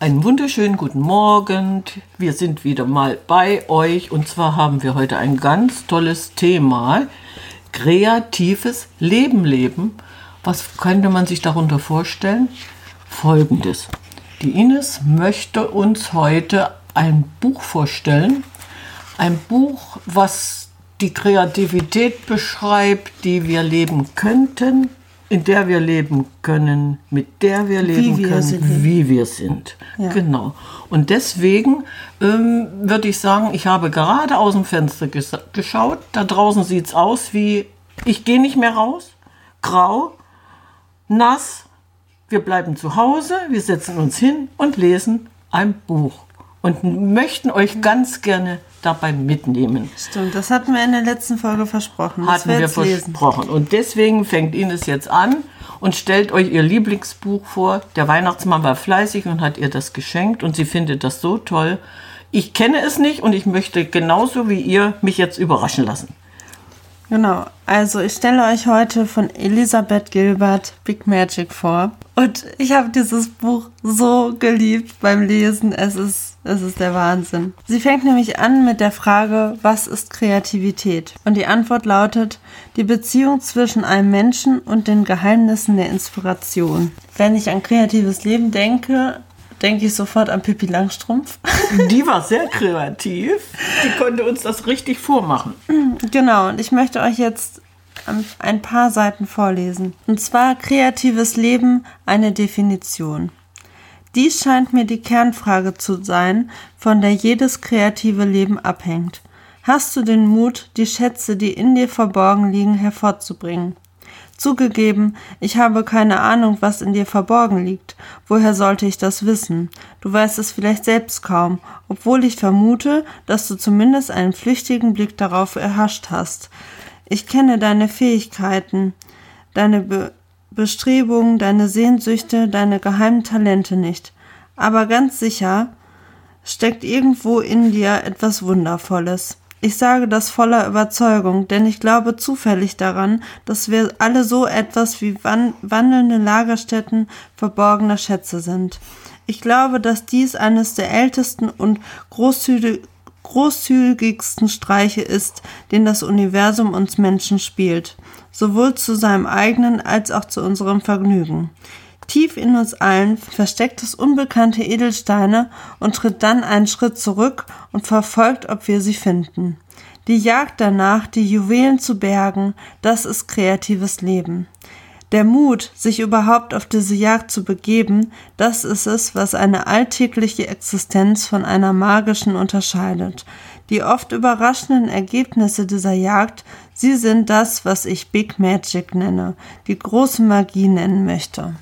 Einen wunderschönen guten Morgen. Wir sind wieder mal bei euch und zwar haben wir heute ein ganz tolles Thema. Kreatives Leben leben. Was könnte man sich darunter vorstellen? Folgendes. Die Ines möchte uns heute ein Buch vorstellen. Ein Buch, was die Kreativität beschreibt, die wir leben könnten, in der wir leben können, mit der wir leben wir können, sind. wie wir sind. Ja. Genau. Und deswegen ähm, würde ich sagen, ich habe gerade aus dem Fenster ges- geschaut. Da draußen sieht es aus wie, ich gehe nicht mehr raus, grau, nass. Wir bleiben zu Hause, wir setzen uns hin und lesen ein Buch und möchten euch ganz gerne dabei mitnehmen Stimmt, das hatten wir in der letzten Folge versprochen. dass hatten wir lesen. versprochen. Und deswegen fängt Ines jetzt an und stellt euch ihr Lieblingsbuch vor. Der Weihnachtsmann war fleißig und hat ihr das geschenkt und sie findet das so toll. Ich kenne es nicht und ich möchte genauso wie ihr mich jetzt überraschen lassen. Genau, also ich stelle euch heute von Elisabeth Gilbert Big Magic vor. Und ich habe dieses Buch so geliebt beim Lesen. Es ist, es ist der Wahnsinn. Sie fängt nämlich an mit der Frage, was ist Kreativität? Und die Antwort lautet, die Beziehung zwischen einem Menschen und den Geheimnissen der Inspiration. Wenn ich an kreatives Leben denke, denke ich sofort an Pippi Langstrumpf. Die war sehr kreativ. Die konnte uns das richtig vormachen. Genau, und ich möchte euch jetzt ein paar Seiten vorlesen. Und zwar kreatives Leben, eine Definition. Dies scheint mir die Kernfrage zu sein, von der jedes kreative Leben abhängt. Hast du den Mut, die Schätze, die in dir verborgen liegen, hervorzubringen? Zugegeben, ich habe keine Ahnung, was in dir verborgen liegt. Woher sollte ich das wissen? Du weißt es vielleicht selbst kaum, obwohl ich vermute, dass du zumindest einen flüchtigen Blick darauf erhascht hast. Ich kenne deine Fähigkeiten, deine Be Bestrebungen, deine Sehnsüchte, deine geheimen Talente nicht. Aber ganz sicher steckt irgendwo in dir etwas Wundervolles. Ich sage das voller Überzeugung, denn ich glaube zufällig daran, dass wir alle so etwas wie wan wandelnde Lagerstätten verborgener Schätze sind. Ich glaube, dass dies eines der ältesten und großzügig großzügigsten Streiche ist, den das Universum uns Menschen spielt, sowohl zu seinem eigenen als auch zu unserem Vergnügen. Tief in uns allen versteckt es unbekannte Edelsteine und tritt dann einen Schritt zurück und verfolgt, ob wir sie finden. Die Jagd danach, die Juwelen zu bergen, das ist kreatives Leben. Der Mut, sich überhaupt auf diese Jagd zu begeben, das ist es, was eine alltägliche Existenz von einer magischen unterscheidet. Die oft überraschenden Ergebnisse dieser Jagd, sie sind das, was ich Big Magic nenne, die große Magie nennen möchte.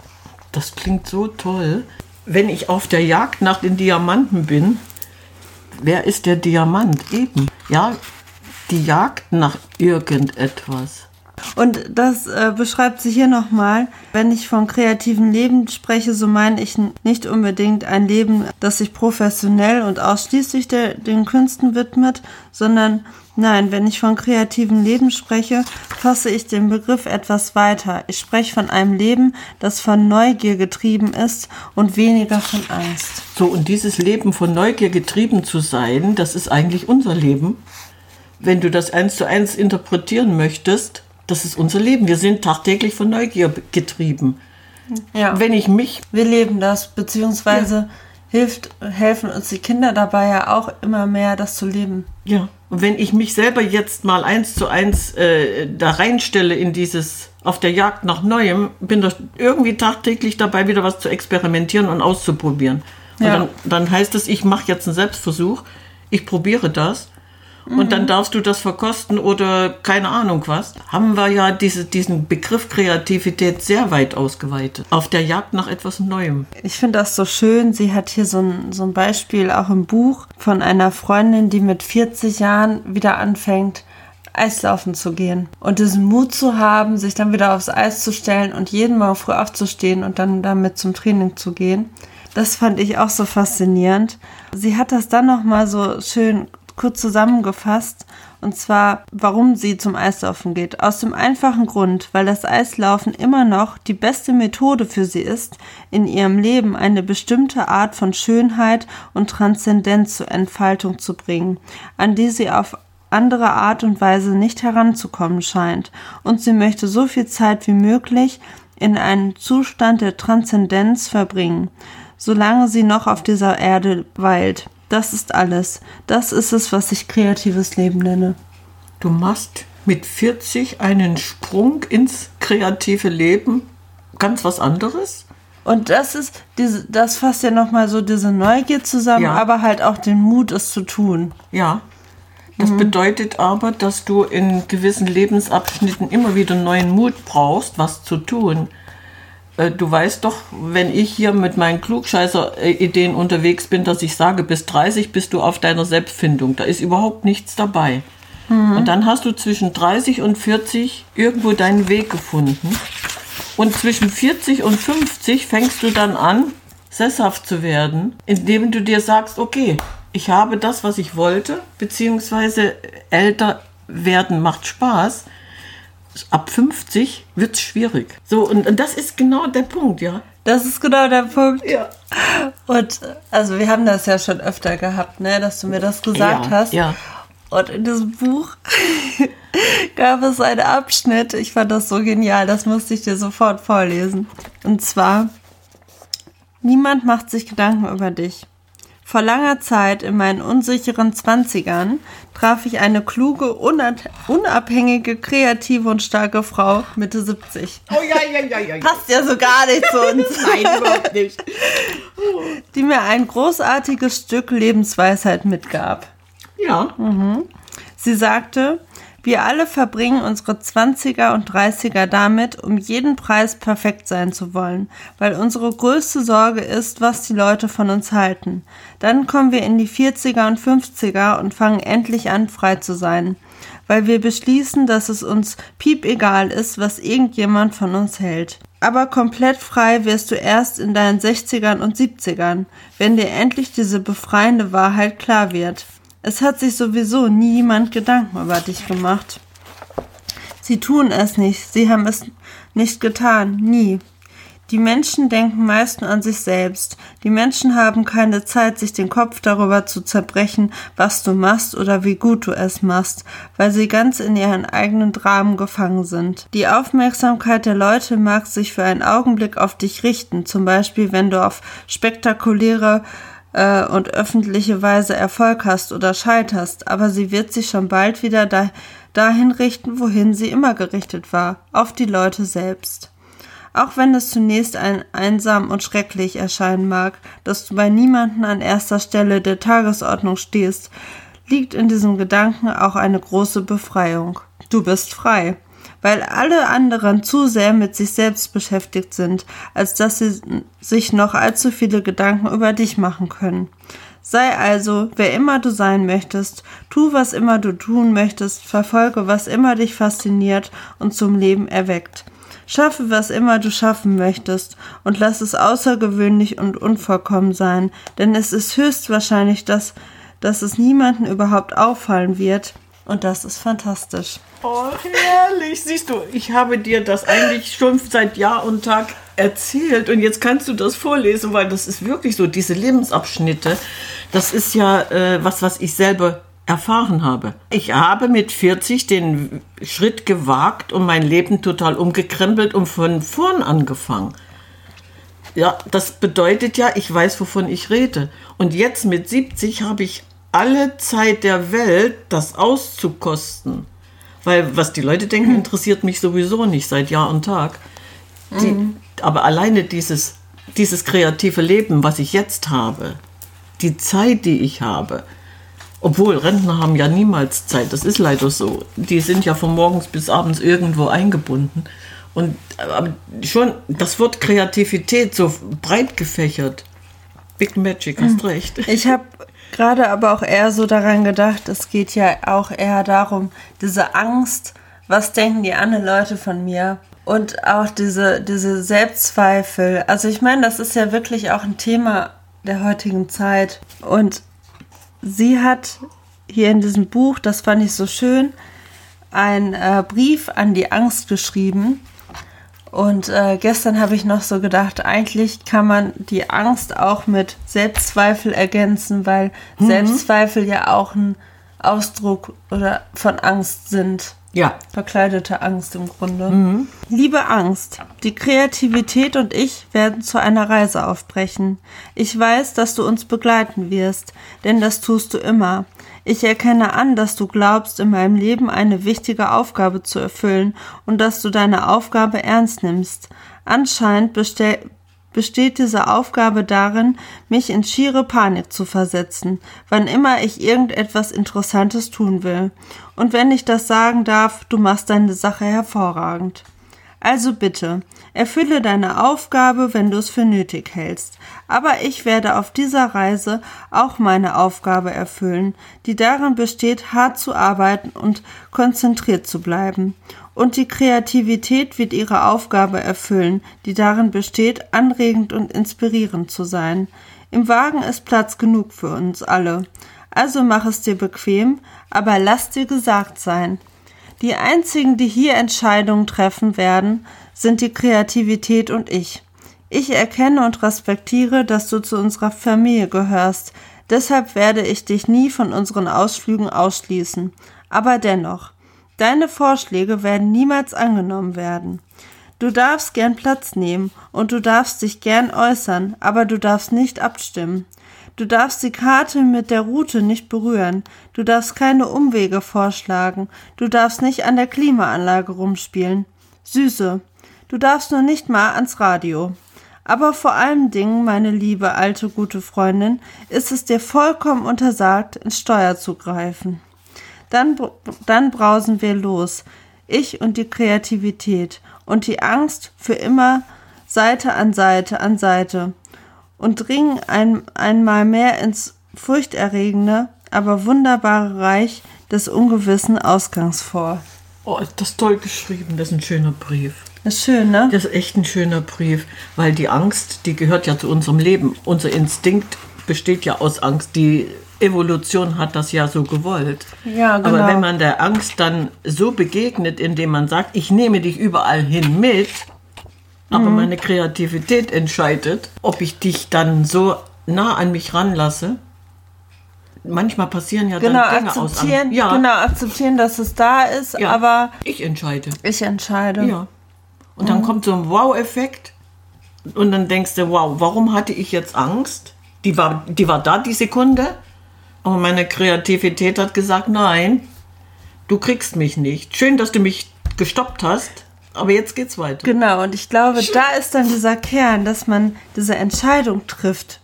Das klingt so toll. Wenn ich auf der Jagd nach den Diamanten bin, wer ist der Diamant? Eben. Ja, die Jagd nach irgendetwas. Und das äh, beschreibt sie hier nochmal. Wenn ich von kreativem Leben spreche, so meine ich nicht unbedingt ein Leben, das sich professionell und ausschließlich der, den Künsten widmet, sondern nein, wenn ich von kreativem Leben spreche, fasse ich den Begriff etwas weiter. Ich spreche von einem Leben, das von Neugier getrieben ist und weniger von Angst. So, und dieses Leben von Neugier getrieben zu sein, das ist eigentlich unser Leben. Wenn du das eins zu eins interpretieren möchtest, das ist unser Leben. Wir sind tagtäglich von Neugier getrieben. Ja. Wenn ich mich, Wir leben das, beziehungsweise hilft, helfen uns die Kinder dabei ja auch immer mehr, das zu leben. ja, und wenn ich mich selber jetzt mal eins zu eins äh, da reinstelle in dieses auf der Jagd nach Neuem, bin doch irgendwie tagtäglich dabei, wieder was zu experimentieren und auszuprobieren. Und Ja. dann, dann heißt es, ich mache jetzt einen Selbstversuch, ich probiere das und dann darfst du das verkosten oder keine Ahnung was. Haben wir ja diese, diesen Begriff Kreativität sehr weit ausgeweitet. Auf der Jagd nach etwas Neuem. Ich finde das so schön. Sie hat hier so ein, so ein Beispiel auch im Buch von einer Freundin, die mit 40 Jahren wieder anfängt, Eislaufen zu gehen. Und diesen Mut zu haben, sich dann wieder aufs Eis zu stellen und jeden Morgen früh aufzustehen und dann damit zum Training zu gehen. Das fand ich auch so faszinierend. Sie hat das dann nochmal so schön kurz zusammengefasst. Und zwar, warum sie zum Eislaufen geht. Aus dem einfachen Grund, weil das Eislaufen immer noch die beste Methode für sie ist, in ihrem Leben eine bestimmte Art von Schönheit und Transzendenz zur Entfaltung zu bringen, an die sie auf andere Art und Weise nicht heranzukommen scheint. Und sie möchte so viel Zeit wie möglich in einen Zustand der Transzendenz verbringen, solange sie noch auf dieser Erde weilt. Das ist alles. Das ist es, was ich kreatives Leben nenne. Du machst mit 40 einen Sprung ins kreative Leben. Ganz was anderes? Und das ist diese, das fasst ja nochmal so diese Neugier zusammen, ja. aber halt auch den Mut, es zu tun. Ja. Das mhm. bedeutet aber, dass du in gewissen Lebensabschnitten immer wieder neuen Mut brauchst, was zu tun. Äh, du weißt doch, wenn ich hier mit meinen Klugscheißer-Ideen unterwegs bin, dass ich sage, bis 30 bist du auf deiner Selbstfindung. Da ist überhaupt nichts dabei. Mhm. Und dann hast du zwischen 30 und 40 irgendwo deinen Weg gefunden. Und zwischen 40 und 50 fängst du dann an, sesshaft zu werden, indem du dir sagst, okay, ich habe das, was ich wollte, beziehungsweise älter werden macht Spaß ab 50 wird es schwierig. So, und, und das ist genau der Punkt, ja. Das ist genau der Punkt. Ja. Und also wir haben das ja schon öfter gehabt, ne, dass du mir das gesagt ja, hast. Ja. Und in diesem Buch gab es einen Abschnitt, ich fand das so genial, das musste ich dir sofort vorlesen. Und zwar, niemand macht sich Gedanken über dich. Vor langer Zeit in meinen unsicheren Zwanzigern traf ich eine kluge, unabhängige, kreative und starke Frau Mitte 70. Oh ja, ja, ja, ja. Passt ja so gar nicht zu uns. Nein, überhaupt nicht. Die mir ein großartiges Stück Lebensweisheit mitgab. Ja. Mhm. Sie sagte, wir alle verbringen unsere 20er und 30er damit, um jeden Preis perfekt sein zu wollen, weil unsere größte Sorge ist, was die Leute von uns halten. Dann kommen wir in die 40er und 50er und fangen endlich an, frei zu sein, weil wir beschließen, dass es uns piep egal ist, was irgendjemand von uns hält. Aber komplett frei wirst du erst in deinen 60ern und 70ern, wenn dir endlich diese befreiende Wahrheit klar wird. Es hat sich sowieso niemand Gedanken über dich gemacht. Sie tun es nicht, sie haben es nicht getan, nie. Die Menschen denken meist nur an sich selbst. Die Menschen haben keine Zeit, sich den Kopf darüber zu zerbrechen, was du machst oder wie gut du es machst, weil sie ganz in ihren eigenen Dramen gefangen sind. Die Aufmerksamkeit der Leute mag sich für einen Augenblick auf dich richten, zum Beispiel wenn du auf spektakuläre äh, und öffentliche Weise Erfolg hast oder scheiterst, aber sie wird sich schon bald wieder da, dahin richten, wohin sie immer gerichtet war, auf die Leute selbst. Auch wenn es zunächst ein einsam und schrecklich erscheinen mag, dass du bei niemanden an erster Stelle der Tagesordnung stehst, liegt in diesem Gedanken auch eine große Befreiung. Du bist frei weil alle anderen zu sehr mit sich selbst beschäftigt sind, als dass sie sich noch allzu viele Gedanken über dich machen können. Sei also, wer immer du sein möchtest, tu, was immer du tun möchtest, verfolge, was immer dich fasziniert und zum Leben erweckt. Schaffe, was immer du schaffen möchtest, und lass es außergewöhnlich und unvollkommen sein, denn es ist höchstwahrscheinlich, dass, dass es niemanden überhaupt auffallen wird, und das ist fantastisch. Oh, herrlich. Siehst du, ich habe dir das eigentlich schon seit Jahr und Tag erzählt und jetzt kannst du das vorlesen, weil das ist wirklich so, diese Lebensabschnitte, das ist ja äh, was, was ich selber erfahren habe. Ich habe mit 40 den Schritt gewagt und mein Leben total umgekrempelt und von vorn angefangen. Ja, das bedeutet ja, ich weiß, wovon ich rede. Und jetzt mit 70 habe ich alle Zeit der Welt, das auszukosten. Weil was die Leute denken, mhm. interessiert mich sowieso nicht seit Jahr und Tag. Die, mhm. Aber alleine dieses, dieses kreative Leben, was ich jetzt habe, die Zeit, die ich habe, obwohl Rentner haben ja niemals Zeit, das ist leider so. Die sind ja von morgens bis abends irgendwo eingebunden. Und schon das Wort Kreativität so breit gefächert. Big Magic, hast mhm. recht. Ich habe gerade aber auch eher so daran gedacht, es geht ja auch eher darum, diese Angst, was denken die anderen Leute von mir? Und auch diese, diese Selbstzweifel. Also ich meine, das ist ja wirklich auch ein Thema der heutigen Zeit. Und sie hat hier in diesem Buch, das fand ich so schön, einen äh, Brief an die Angst geschrieben. Und äh, gestern habe ich noch so gedacht, eigentlich kann man die Angst auch mit Selbstzweifel ergänzen, weil mhm. Selbstzweifel ja auch ein Ausdruck oder von Angst sind. Ja. Verkleidete Angst im Grunde. Mhm. Liebe Angst, die Kreativität und ich werden zu einer Reise aufbrechen. Ich weiß, dass du uns begleiten wirst, denn das tust du immer. Ich erkenne an, dass du glaubst, in meinem Leben eine wichtige Aufgabe zu erfüllen und dass du deine Aufgabe ernst nimmst. Anscheinend besteht diese Aufgabe darin, mich in schiere Panik zu versetzen, wann immer ich irgendetwas Interessantes tun will. Und wenn ich das sagen darf, du machst deine Sache hervorragend. Also bitte, erfülle deine Aufgabe, wenn du es für nötig hältst. Aber ich werde auf dieser Reise auch meine Aufgabe erfüllen, die darin besteht, hart zu arbeiten und konzentriert zu bleiben. Und die Kreativität wird ihre Aufgabe erfüllen, die darin besteht, anregend und inspirierend zu sein. Im Wagen ist Platz genug für uns alle. Also mach es dir bequem, aber lass dir gesagt sein, die einzigen, die hier Entscheidungen treffen werden, sind die Kreativität und ich. Ich erkenne und respektiere, dass du zu unserer Familie gehörst. Deshalb werde ich dich nie von unseren Ausflügen ausschließen. Aber dennoch, deine Vorschläge werden niemals angenommen werden. Du darfst gern Platz nehmen und du darfst dich gern äußern, aber du darfst nicht abstimmen. Du darfst die Karte mit der Route nicht berühren. Du darfst keine Umwege vorschlagen. Du darfst nicht an der Klimaanlage rumspielen. Süße. Du darfst nur nicht mal ans Radio. Aber vor allen Dingen, meine liebe alte gute Freundin, ist es dir vollkommen untersagt, ins Steuer zu greifen. Dann, dann brausen wir los. Ich und die Kreativität und die Angst für immer Seite an Seite an Seite und dringen ein, einmal mehr ins furchterregende, aber wunderbare Reich des ungewissen Ausgangs vor. Oh, das ist toll geschrieben, das ist ein schöner Brief. Das ist schön, ne? Das ist echt ein schöner Brief, weil die Angst, die gehört ja zu unserem Leben. Unser Instinkt besteht ja aus Angst. Die Evolution hat das ja so gewollt. Ja, genau. Aber wenn man der Angst dann so begegnet, indem man sagt, ich nehme dich überall hin mit, aber mhm. meine Kreativität entscheidet, ob ich dich dann so nah an mich ranlasse. Manchmal passieren ja genau, dann Dinge aus. Ja. Genau, akzeptieren, dass es da ist, ja. aber ich entscheide. Ich entscheide. Ja. Und mhm. dann kommt so ein Wow-Effekt und dann denkst du, wow, warum hatte ich jetzt Angst? Die war, die war da die Sekunde, aber meine Kreativität hat gesagt, nein, du kriegst mich nicht. Schön, dass du mich gestoppt hast aber jetzt geht's weiter. Genau, und ich glaube, da ist dann dieser Kern, dass man diese Entscheidung trifft.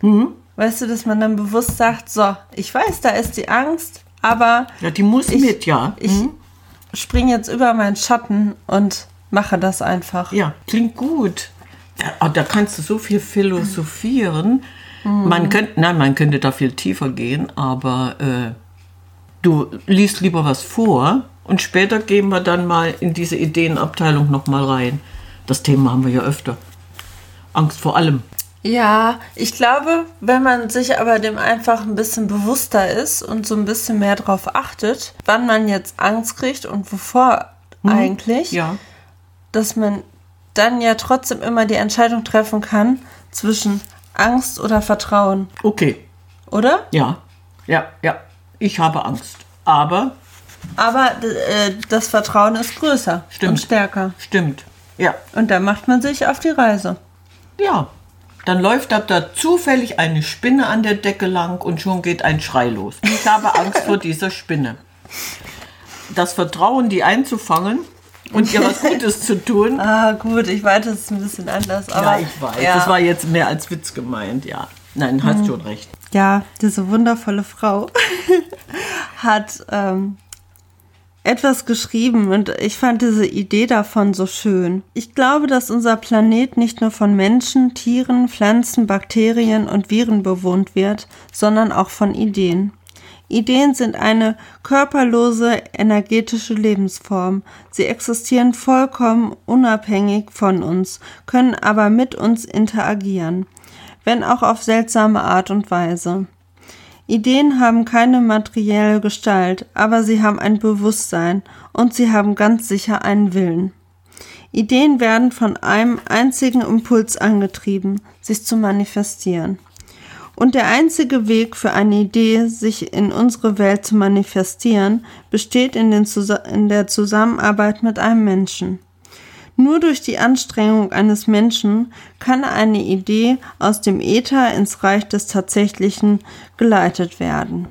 Mhm. Weißt du, dass man dann bewusst sagt, so, ich weiß, da ist die Angst, aber. Ja, die muss ich, mit, ja. Ich mhm. springe jetzt über meinen Schatten und mache das einfach. Ja, klingt gut. Ja, da kannst du so viel philosophieren. Mhm. Man könnte, nein, man könnte da viel tiefer gehen, aber äh, du liest lieber was vor und später gehen wir dann mal in diese Ideenabteilung nochmal rein. Das Thema haben wir ja öfter. Angst vor allem. Ja, ich glaube, wenn man sich aber dem einfach ein bisschen bewusster ist und so ein bisschen mehr darauf achtet, wann man jetzt Angst kriegt und wovor hm, eigentlich, ja. dass man dann ja trotzdem immer die Entscheidung treffen kann zwischen Angst oder Vertrauen. Okay. Oder? Ja, ja, ja. Ich habe Angst. Aber aber äh, das Vertrauen ist größer Stimmt. und stärker. Stimmt. Ja. Und dann macht man sich auf die Reise. Ja. Dann läuft da zufällig eine Spinne an der Decke lang und schon geht ein Schrei los. Ich habe Angst vor dieser Spinne. Das Vertrauen, die einzufangen und ihr was Gutes zu tun. Ah, gut, ich weiß, das ist ein bisschen anders. Aber, ja, ich weiß. Ja. Das war jetzt mehr als Witz gemeint, ja. Nein, hast mhm. schon recht. Ja, diese wundervolle Frau hat ähm, etwas geschrieben und ich fand diese Idee davon so schön. Ich glaube, dass unser Planet nicht nur von Menschen, Tieren, Pflanzen, Bakterien und Viren bewohnt wird, sondern auch von Ideen. Ideen sind eine körperlose, energetische Lebensform. Sie existieren vollkommen unabhängig von uns, können aber mit uns interagieren, wenn auch auf seltsame Art und Weise. Ideen haben keine materielle Gestalt, aber sie haben ein Bewusstsein und sie haben ganz sicher einen Willen. Ideen werden von einem einzigen Impuls angetrieben, sich zu manifestieren. Und der einzige Weg für eine Idee, sich in unsere Welt zu manifestieren, besteht in, in, der Zusammenarbeit mit einem Menschen. Nur durch die Anstrengung eines Menschen kann eine Idee aus dem Äther ins Reich des Tatsächlichen geleitet werden.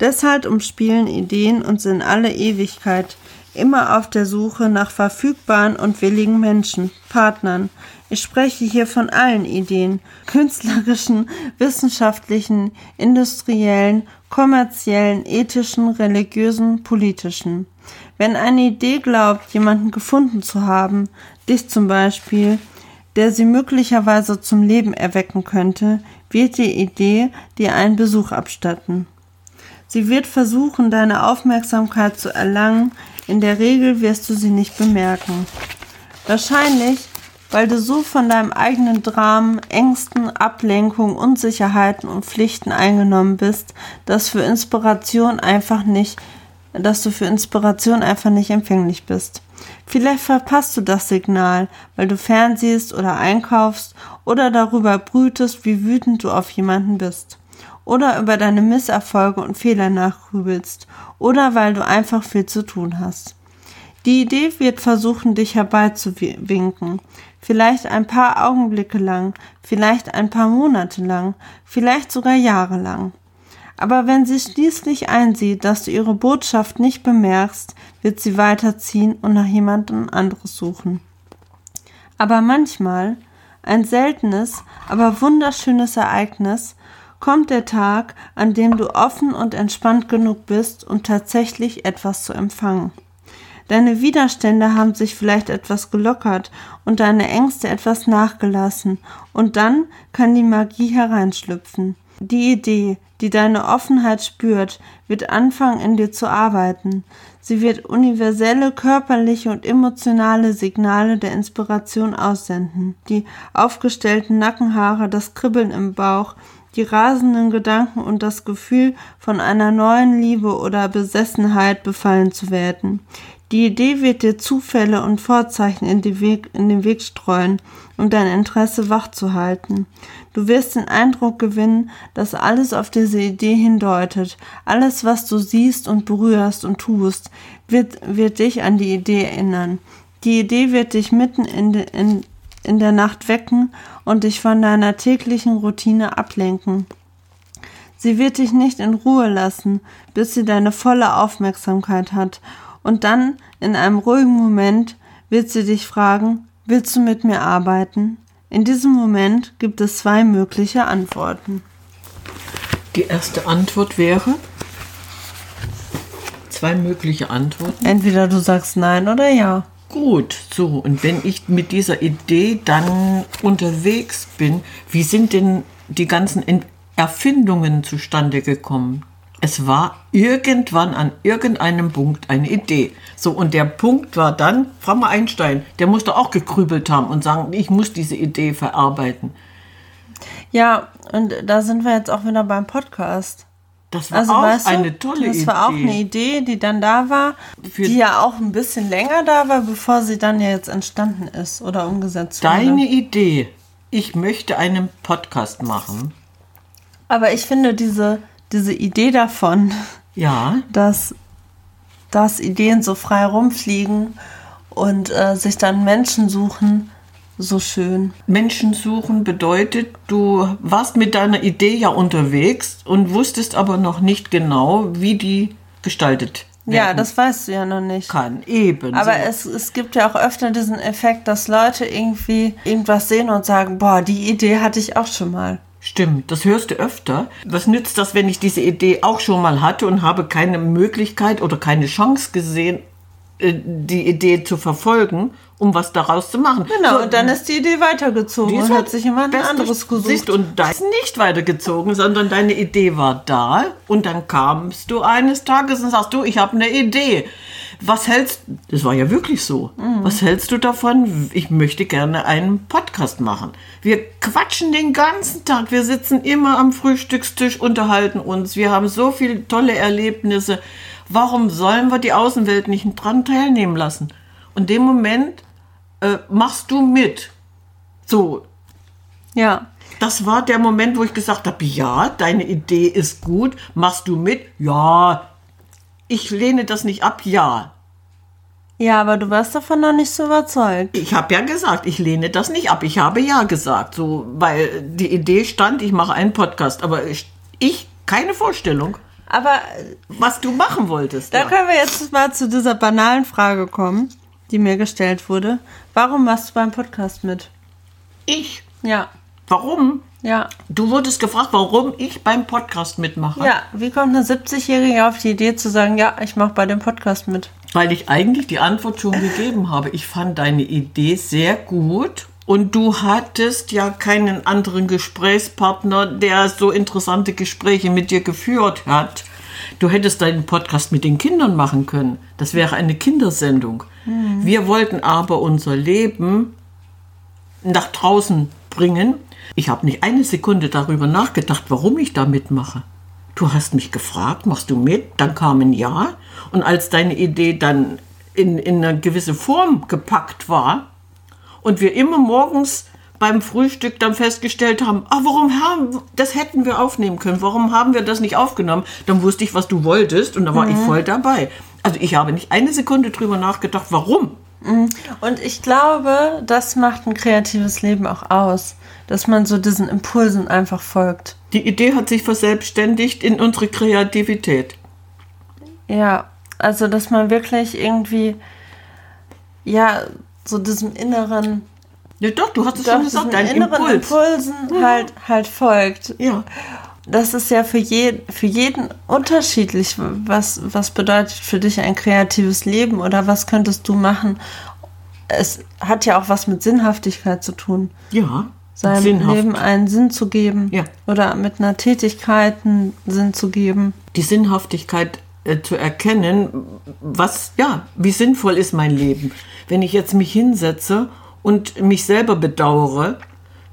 Deshalb umspielen Ideen uns in alle Ewigkeit, immer auf der Suche nach verfügbaren und willigen Menschen, Partnern. Ich spreche hier von allen Ideen, künstlerischen, wissenschaftlichen, industriellen, kommerziellen, ethischen, religiösen, politischen. Wenn eine Idee glaubt, jemanden gefunden zu haben, dich zum Beispiel, der sie möglicherweise zum Leben erwecken könnte, wird die Idee dir einen Besuch abstatten. Sie wird versuchen, deine Aufmerksamkeit zu erlangen, in der Regel wirst du sie nicht bemerken. Wahrscheinlich, weil du so von deinem eigenen Dramen, Ängsten, Ablenkung, Unsicherheiten und Pflichten eingenommen bist, dass für Inspiration einfach nicht, dass du für Inspiration einfach nicht empfänglich bist. Vielleicht verpasst du das Signal, weil du fernsiehst oder einkaufst oder darüber brütest, wie wütend du auf jemanden bist oder über deine Misserfolge und Fehler nachgrübelst oder weil du einfach viel zu tun hast. Die Idee wird versuchen, dich herbeizuwinken, vielleicht ein paar Augenblicke lang, vielleicht ein paar Monate lang, vielleicht sogar Jahre lang. Aber wenn sie schließlich einsieht, dass du ihre Botschaft nicht bemerkst, wird sie weiterziehen und nach jemandem anderes suchen. Aber manchmal, ein seltenes, aber wunderschönes Ereignis, kommt der Tag, an dem du offen und entspannt genug bist, um tatsächlich etwas zu empfangen. Deine Widerstände haben sich vielleicht etwas gelockert und deine Ängste etwas nachgelassen, und dann kann die Magie hereinschlüpfen. Die Idee, die deine Offenheit spürt, wird anfangen in dir zu arbeiten. Sie wird universelle körperliche und emotionale Signale der Inspiration aussenden. Die aufgestellten Nackenhaare, das Kribbeln im Bauch, die rasenden Gedanken und das Gefühl, von einer neuen Liebe oder Besessenheit befallen zu werden. Die Idee wird dir Zufälle und Vorzeichen in, Weg, in den Weg streuen, um dein Interesse wachzuhalten. Du wirst den Eindruck gewinnen, dass alles auf diese Idee hindeutet. Alles, was du siehst und berührst und tust, wird, wird dich an die Idee erinnern. Die Idee wird dich mitten in, de, in, in der Nacht wecken und dich von deiner täglichen Routine ablenken. Sie wird dich nicht in Ruhe lassen, bis sie deine volle Aufmerksamkeit hat, und dann, in einem ruhigen Moment, wird sie dich fragen, willst du mit mir arbeiten? In diesem Moment gibt es zwei mögliche Antworten. Die erste Antwort wäre, zwei mögliche Antworten. Entweder du sagst nein oder ja. Gut, so, und wenn ich mit dieser Idee dann unterwegs bin, wie sind denn die ganzen Erfindungen zustande gekommen? Es war irgendwann an irgendeinem Punkt eine Idee. So, und der Punkt war dann, frag mal Einstein, der musste auch gekrübelt haben und sagen, ich muss diese Idee verarbeiten. Ja, und da sind wir jetzt auch wieder beim Podcast. Das war also, auch weißt du, eine tolle Idee. Das war auch eine Idee, die dann da war, Für die ja auch ein bisschen länger da war, bevor sie dann ja jetzt entstanden ist oder umgesetzt wurde. Deine Idee, ich möchte einen Podcast machen. Aber ich finde diese, diese Idee davon, ja. dass, dass Ideen so frei rumfliegen und äh, sich dann Menschen suchen, so schön. Menschen suchen bedeutet, du warst mit deiner Idee ja unterwegs und wusstest aber noch nicht genau, wie die gestaltet. Ja, das weißt du ja noch nicht. Kann, eben. Aber es, es gibt ja auch öfter diesen Effekt, dass Leute irgendwie irgendwas sehen und sagen, boah, die Idee hatte ich auch schon mal. Stimmt, das hörst du öfter. Was nützt das, wenn ich diese Idee auch schon mal hatte und habe keine Möglichkeit oder keine Chance gesehen, die Idee zu verfolgen, um was daraus zu machen. Genau, So, und dann ist die Idee weitergezogen und halt hat sich jemand bestens- anderes gesucht. Siehst, du, und da ist nicht weitergezogen, sondern deine Idee war da und dann kamst du eines Tages und sagst du, ich habe eine Idee. Was hältst, das war ja wirklich so. Mhm. Was hältst du davon? Ich möchte gerne einen Podcast machen. Wir quatschen den ganzen Tag. Wir sitzen immer am Frühstückstisch, unterhalten uns. Wir haben so viele tolle Erlebnisse. Warum sollen wir die Außenwelt nicht dran teilnehmen lassen? Und in dem Moment äh, machst du mit. So, Ja, das war der Moment, wo ich gesagt habe, ja, deine Idee ist gut, machst du mit? Ja, ich lehne das nicht ab, ja. ja, aber du warst davon noch nicht so überzeugt. Ich habe ja gesagt, ich lehne das nicht ab. Ich habe ja gesagt, so, weil die Idee stand, ich mache einen Podcast, aber ich, ich keine Vorstellung, Aber was du machen wolltest. da ja. können wir jetzt mal zu dieser banalen Frage kommen, die mir gestellt wurde. Warum machst du beim Podcast mit? Ich. Ja, Warum? ja. Du wurdest gefragt, warum ich beim Podcast mitmache. Ja, wie kommt eine 70-Jährige auf die Idee zu sagen, ja, ich mache bei dem Podcast mit? Weil ich eigentlich die Antwort schon gegeben habe. Ich fand deine Idee sehr gut. Und du hattest ja keinen anderen Gesprächspartner, der so interessante Gespräche mit dir geführt hat. Du hättest deinen Podcast mit den Kindern machen können. Das wäre eine Kindersendung. Wir wollten aber unser Leben nach draußen bringen. Ich habe nicht eine Sekunde darüber nachgedacht, warum ich da mitmache. Du hast mich gefragt, machst du mit? Dann kam ein Ja. Und als deine Idee dann in, in eine gewisse Form gepackt war und wir immer morgens beim Frühstück dann festgestellt haben, ah, warum haben, das hätten wir aufnehmen können, warum haben wir das nicht aufgenommen? Dann wusste ich, was du wolltest und da war ich voll dabei. Also ich habe nicht eine Sekunde drüber nachgedacht, warum. Und ich glaube, das macht ein kreatives Leben auch aus, dass man so diesen Impulsen einfach folgt. Die Idee hat sich verselbstständigt in unsere Kreativität. Ja, also dass man wirklich irgendwie, ja, so diesem inneren, Ja, doch, du hast es doch, schon gesagt, dein inneren Impuls. Impulsen halt, halt folgt. Ja, Das ist ja für, je, für jeden unterschiedlich. Was, was bedeutet für dich ein kreatives Leben oder was könntest du machen? Es hat ja auch was mit Sinnhaftigkeit zu tun. ja. seinem sinnhaft. Leben einen Sinn zu geben Ja. oder mit einer Tätigkeit einen Sinn zu geben. die Sinnhaftigkeit äh, zu erkennen, was, ja, wie sinnvoll ist mein Leben. Wenn ich jetzt mich hinsetze und mich selber bedauere,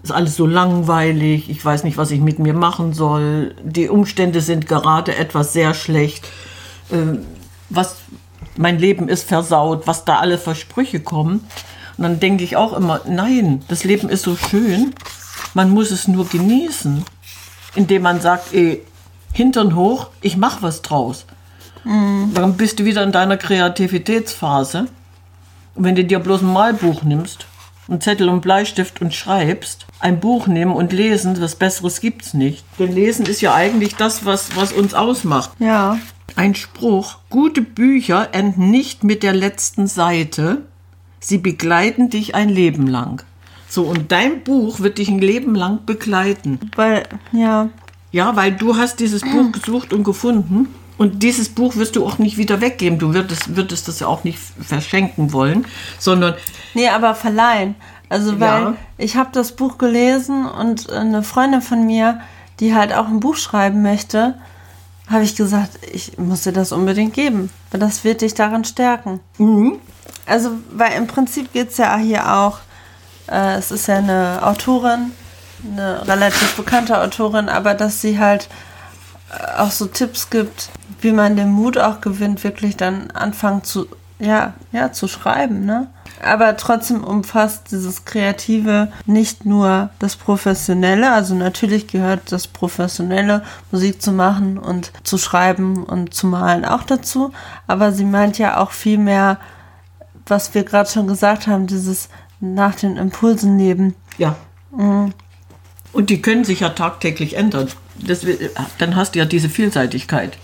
ist alles so langweilig, ich weiß nicht, was ich mit mir machen soll, die Umstände sind gerade etwas sehr schlecht, ähm, was mein Leben ist versaut, was da alle für Sprüche kommen. Und dann denke ich auch immer, nein, das Leben ist so schön, man muss es nur genießen, indem man sagt, ey, Hintern hoch, ich mach was draus. Dann bist du wieder in deiner Kreativitätsphase. Und wenn du dir bloß ein Malbuch nimmst, einen Zettel und Bleistift und schreibst, ein Buch nehmen und lesen, was Besseres gibt's nicht. Denn Lesen ist ja eigentlich das, was, was uns ausmacht. Ja. Ein Spruch, gute Bücher enden nicht mit der letzten Seite, sie begleiten dich ein Leben lang. So, und dein Buch wird dich ein Leben lang begleiten. Weil, ja, Ja, weil du hast dieses Buch gesucht und gefunden. Und dieses Buch wirst du auch nicht wieder weggeben. Du würdest, würdest das ja auch nicht verschenken wollen, sondern nee, aber verleihen. Also, weil Ja. ich habe das Buch gelesen und eine Freundin von mir, die halt auch ein Buch schreiben möchte, habe ich gesagt, ich muss dir das unbedingt geben, weil das wird dich daran stärken. Also, weil im Prinzip geht es ja hier auch, äh, es ist ja eine Autorin, eine relativ bekannte Autorin, aber dass sie halt äh, auch so Tipps gibt, wie man den Mut auch gewinnt, wirklich dann anfangen zu, ja, ja, zu schreiben, ne? Aber trotzdem umfasst dieses Kreative nicht nur das Professionelle, also natürlich gehört das Professionelle, Musik zu machen und zu schreiben und zu malen auch dazu, aber sie meint ja auch viel mehr, was wir gerade schon gesagt haben, dieses nach den Impulsen leben. ja. Und die können sich ja tagtäglich ändern. Das, will- dann hast du ja diese Vielseitigkeit.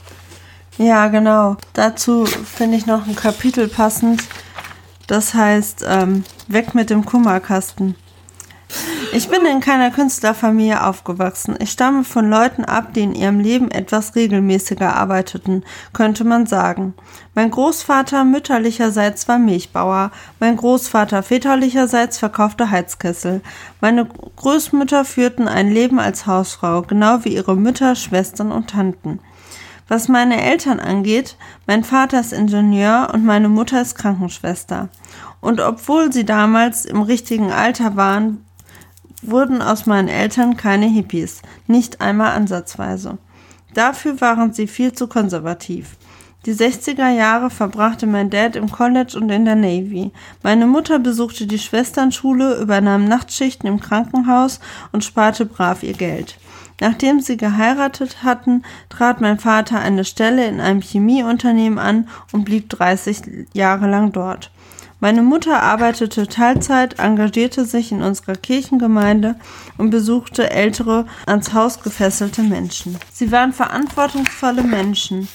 Ja, genau. Dazu finde ich noch ein Kapitel passend. Das heißt, ähm, weg mit dem Kummerkasten. Ich bin in keiner Künstlerfamilie aufgewachsen. Ich stamme von Leuten ab, die in ihrem Leben etwas regelmäßiger arbeiteten, könnte man sagen. Mein Großvater mütterlicherseits war Milchbauer, mein Großvater väterlicherseits verkaufte Heizkessel. Meine Großmütter führten ein Leben als Hausfrau, genau wie ihre Mütter, Schwestern und Tanten. Was meine Eltern angeht, mein Vater ist Ingenieur und meine Mutter ist Krankenschwester. Und obwohl sie damals im richtigen Alter waren, wurden aus meinen Eltern keine Hippies, nicht einmal ansatzweise. Dafür waren sie viel zu konservativ. Die 60er Jahre verbrachte mein Dad im College und in der Navy. Meine Mutter besuchte die Schwesternschule, übernahm Nachtschichten im Krankenhaus und sparte brav ihr Geld. Nachdem sie geheiratet hatten, trat mein Vater eine Stelle in einem Chemieunternehmen an und blieb 30 Jahre lang dort. Meine Mutter arbeitete Teilzeit, engagierte sich in unserer Kirchengemeinde und besuchte ältere, ans Haus gefesselte Menschen. Sie waren verantwortungsvolle Menschen,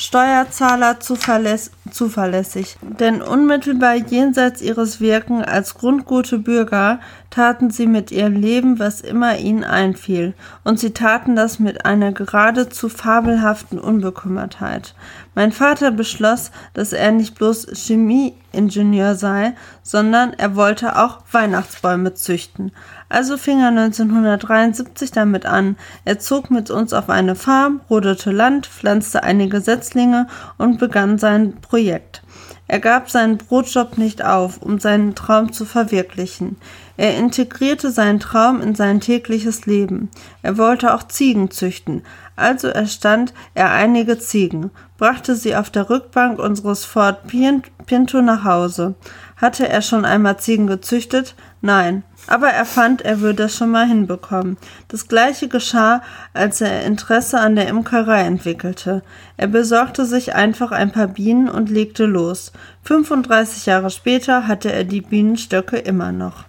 Steuerzahler zuverläss zuverlässig, denn unmittelbar jenseits ihres Wirken als grundgute Bürger taten sie mit ihrem Leben, was immer ihnen einfiel, und sie taten das mit einer geradezu fabelhaften Unbekümmertheit. Mein Vater beschloss, dass er nicht bloß Chemieingenieur sei, sondern er wollte auch Weihnachtsbäume züchten. Also fing er 1973 damit an. Er zog mit uns auf eine Farm, rodete Land, pflanzte einige Setzlinge und begann sein Projekt. Er gab seinen Brotjob nicht auf, um seinen Traum zu verwirklichen. Er integrierte seinen Traum in sein tägliches Leben. Er wollte auch Ziegen züchten, also erstand er einige Ziegen, brachte sie auf der Rückbank unseres Ford Pinto nach Hause. Hatte er schon einmal Ziegen gezüchtet? Nein, aber er fand, er würde es schon mal hinbekommen. Das gleiche geschah, als er Interesse an der Imkerei entwickelte. Er besorgte sich einfach ein paar Bienen und legte los. 35 Jahre später hatte er die Bienenstöcke immer noch.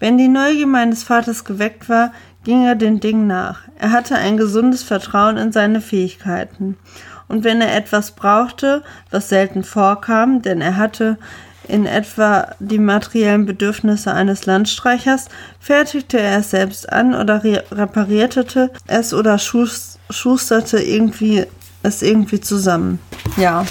Wenn die Neugier meines Vaters geweckt war, ging er den Dingen nach. Er hatte ein gesundes Vertrauen in seine Fähigkeiten. Und wenn er etwas brauchte, was selten vorkam, denn er hatte in etwa die materiellen Bedürfnisse eines Landstreichers, fertigte er es selbst an oder reparierte es oder schusterte irgendwie es irgendwie zusammen. Ja,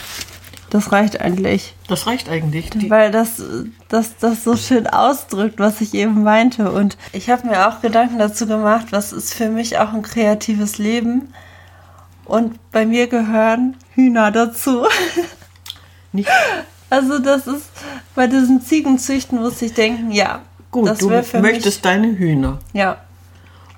das reicht eigentlich. Das reicht eigentlich. Weil das, das, das so schön ausdrückt, was ich eben meinte. Und ich habe mir auch Gedanken dazu gemacht, was ist für mich auch ein kreatives Leben. Und bei mir gehören Hühner dazu. Nicht also das ist bei diesen Ziegenzüchten muss ich denken, ja. Gut, du möchtest deine Hühner. Ja.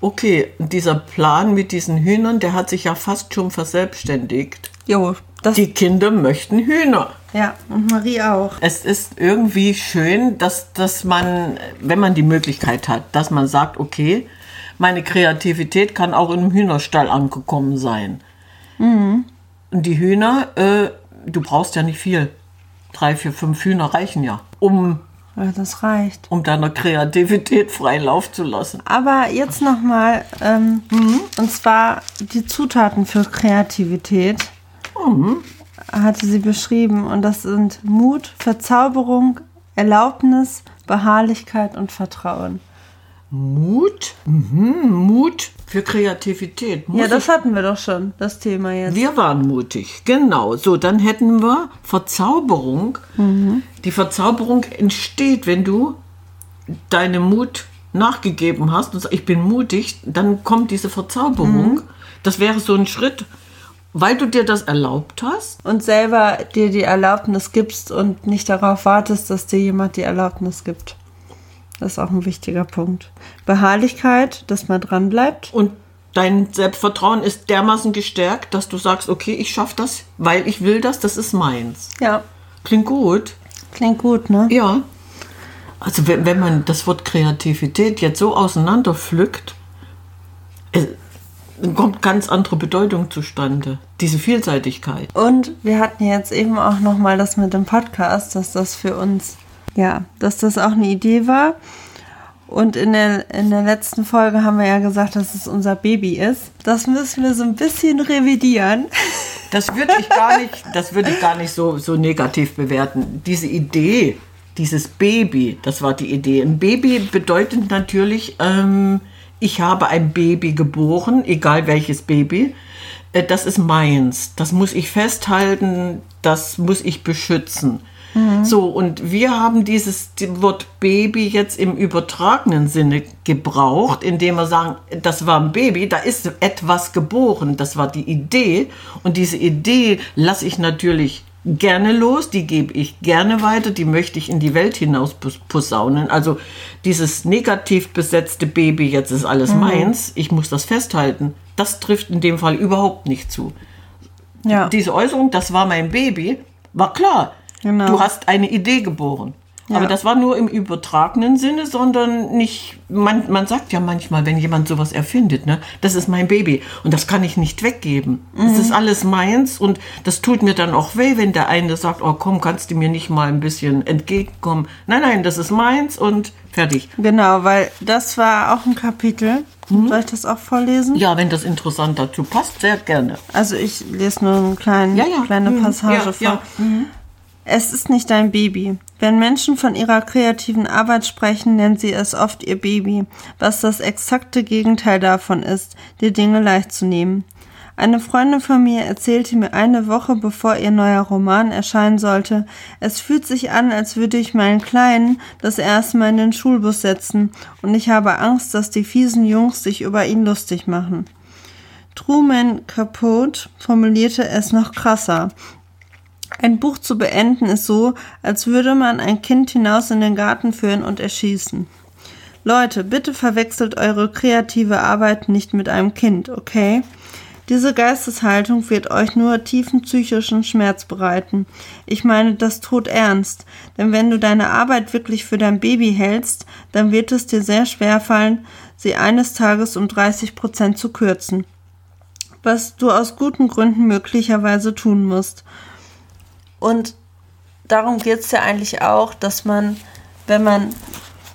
Okay, dieser Plan mit diesen Hühnern, der hat sich ja fast schon verselbstständigt. Jo, das Die Kinder möchten Hühner. Ja, und Marie auch. Es ist irgendwie schön, dass, dass man, wenn man die Möglichkeit hat, dass man sagt, okay, meine Kreativität kann auch in einem Hühnerstall angekommen sein. Mhm. Und die Hühner, äh, du brauchst ja nicht viel drei, vier, fünf Hühner reichen ja, um ja, das reicht. Um deiner Kreativität freien Lauf zu lassen. Aber jetzt nochmal, ähm, mhm. und zwar die Zutaten für Kreativität mhm. hatte sie beschrieben. Und das sind Mut, Verzauberung, Erlaubnis, Beharrlichkeit und Vertrauen. Mut? Mhm, Mut für Kreativität. Muss ja, das hatten wir doch schon, das Thema jetzt. Wir waren mutig, genau. So, dann hätten wir Verzauberung. Mhm. Die Verzauberung entsteht, wenn du deinem Mut nachgegeben hast und sagst, ich bin mutig, dann kommt diese Verzauberung. Mhm. Das wäre so ein Schritt, weil du dir das erlaubt hast. Und selber dir die Erlaubnis gibst und nicht darauf wartest, dass dir jemand die Erlaubnis gibt. Das ist auch ein wichtiger Punkt. Beharrlichkeit, dass man dran bleibt. Und dein Selbstvertrauen ist dermaßen gestärkt, dass du sagst, okay, ich schaffe das, weil ich will das, das ist meins. Ja. Klingt gut. Klingt gut, ne? Ja. Also wenn, wenn man das Wort Kreativität jetzt so auseinanderpflückt, es, kommt ganz andere Bedeutung zustande. Diese Vielseitigkeit. Und wir hatten jetzt eben auch noch mal das mit dem Podcast, dass das für uns ja, dass das auch eine Idee war. Und in der, in der letzten Folge haben wir ja gesagt, dass es unser Baby ist. Das müssen wir so ein bisschen revidieren. Das würde ich gar nicht, das würde ich gar nicht so, so negativ bewerten. Diese Idee dieses Baby, das war die Idee. Ein Baby bedeutet natürlich, ähm, ich habe ein Baby geboren, egal welches Baby. Äh, das ist meins. Das muss ich festhalten, das muss ich beschützen. Mhm. So, und wir haben dieses Wort Baby jetzt im übertragenen Sinne gebraucht, indem wir sagen, das war ein Baby, da ist etwas geboren, das war die Idee. Und diese Idee lasse ich natürlich gerne los, die gebe ich gerne weiter, die möchte ich in die Welt hinaus posaunen. Also dieses negativ besetzte Baby, jetzt ist alles mhm. meins, ich muss das festhalten, das trifft in dem Fall überhaupt nicht zu. Ja. Diese Äußerung, das war mein Baby, war klar. Genau. Du hast eine Idee geboren. Ja. Aber das war nur im übertragenen Sinne, sondern nicht, man, man sagt ja manchmal, wenn jemand sowas erfindet, ne, das ist mein Baby und das kann ich nicht weggeben. Mhm. Das ist alles meins und das tut mir dann auch weh, wenn der eine sagt, oh komm, kannst du mir nicht mal ein bisschen entgegenkommen. Nein, nein, das ist meins und fertig. Genau, weil das war auch ein Kapitel. Mhm. Soll ich das auch vorlesen? Ja, wenn das interessant dazu passt, sehr gerne. Also ich lese nur eine kleine, ja, ja. kleine mhm. Passage ja, vor. Es ist nicht dein Baby. Wenn Menschen von ihrer kreativen Arbeit sprechen, nennen sie es oft ihr Baby, was das exakte Gegenteil davon ist, die Dinge leicht zu nehmen. Eine Freundin von mir erzählte mir eine Woche bevor ihr neuer Roman erscheinen sollte, es fühlt sich an, als würde ich meinen Kleinen das erste Mal in den Schulbus setzen und ich habe Angst, dass die fiesen Jungs sich über ihn lustig machen. Truman Capote formulierte es noch krasser. Ein Buch zu beenden ist so, als würde man ein Kind hinaus in den Garten führen und erschießen. Leute, bitte verwechselt eure kreative Arbeit nicht mit einem Kind, okay? Diese Geisteshaltung wird euch nur tiefen psychischen Schmerz bereiten. Ich meine das tot ernst, denn wenn du deine Arbeit wirklich für dein Baby hältst, dann wird es dir sehr schwer fallen, sie eines Tages um 30 Prozent zu kürzen. Was du aus guten Gründen möglicherweise tun musst. Und darum geht es ja eigentlich auch, dass man, wenn man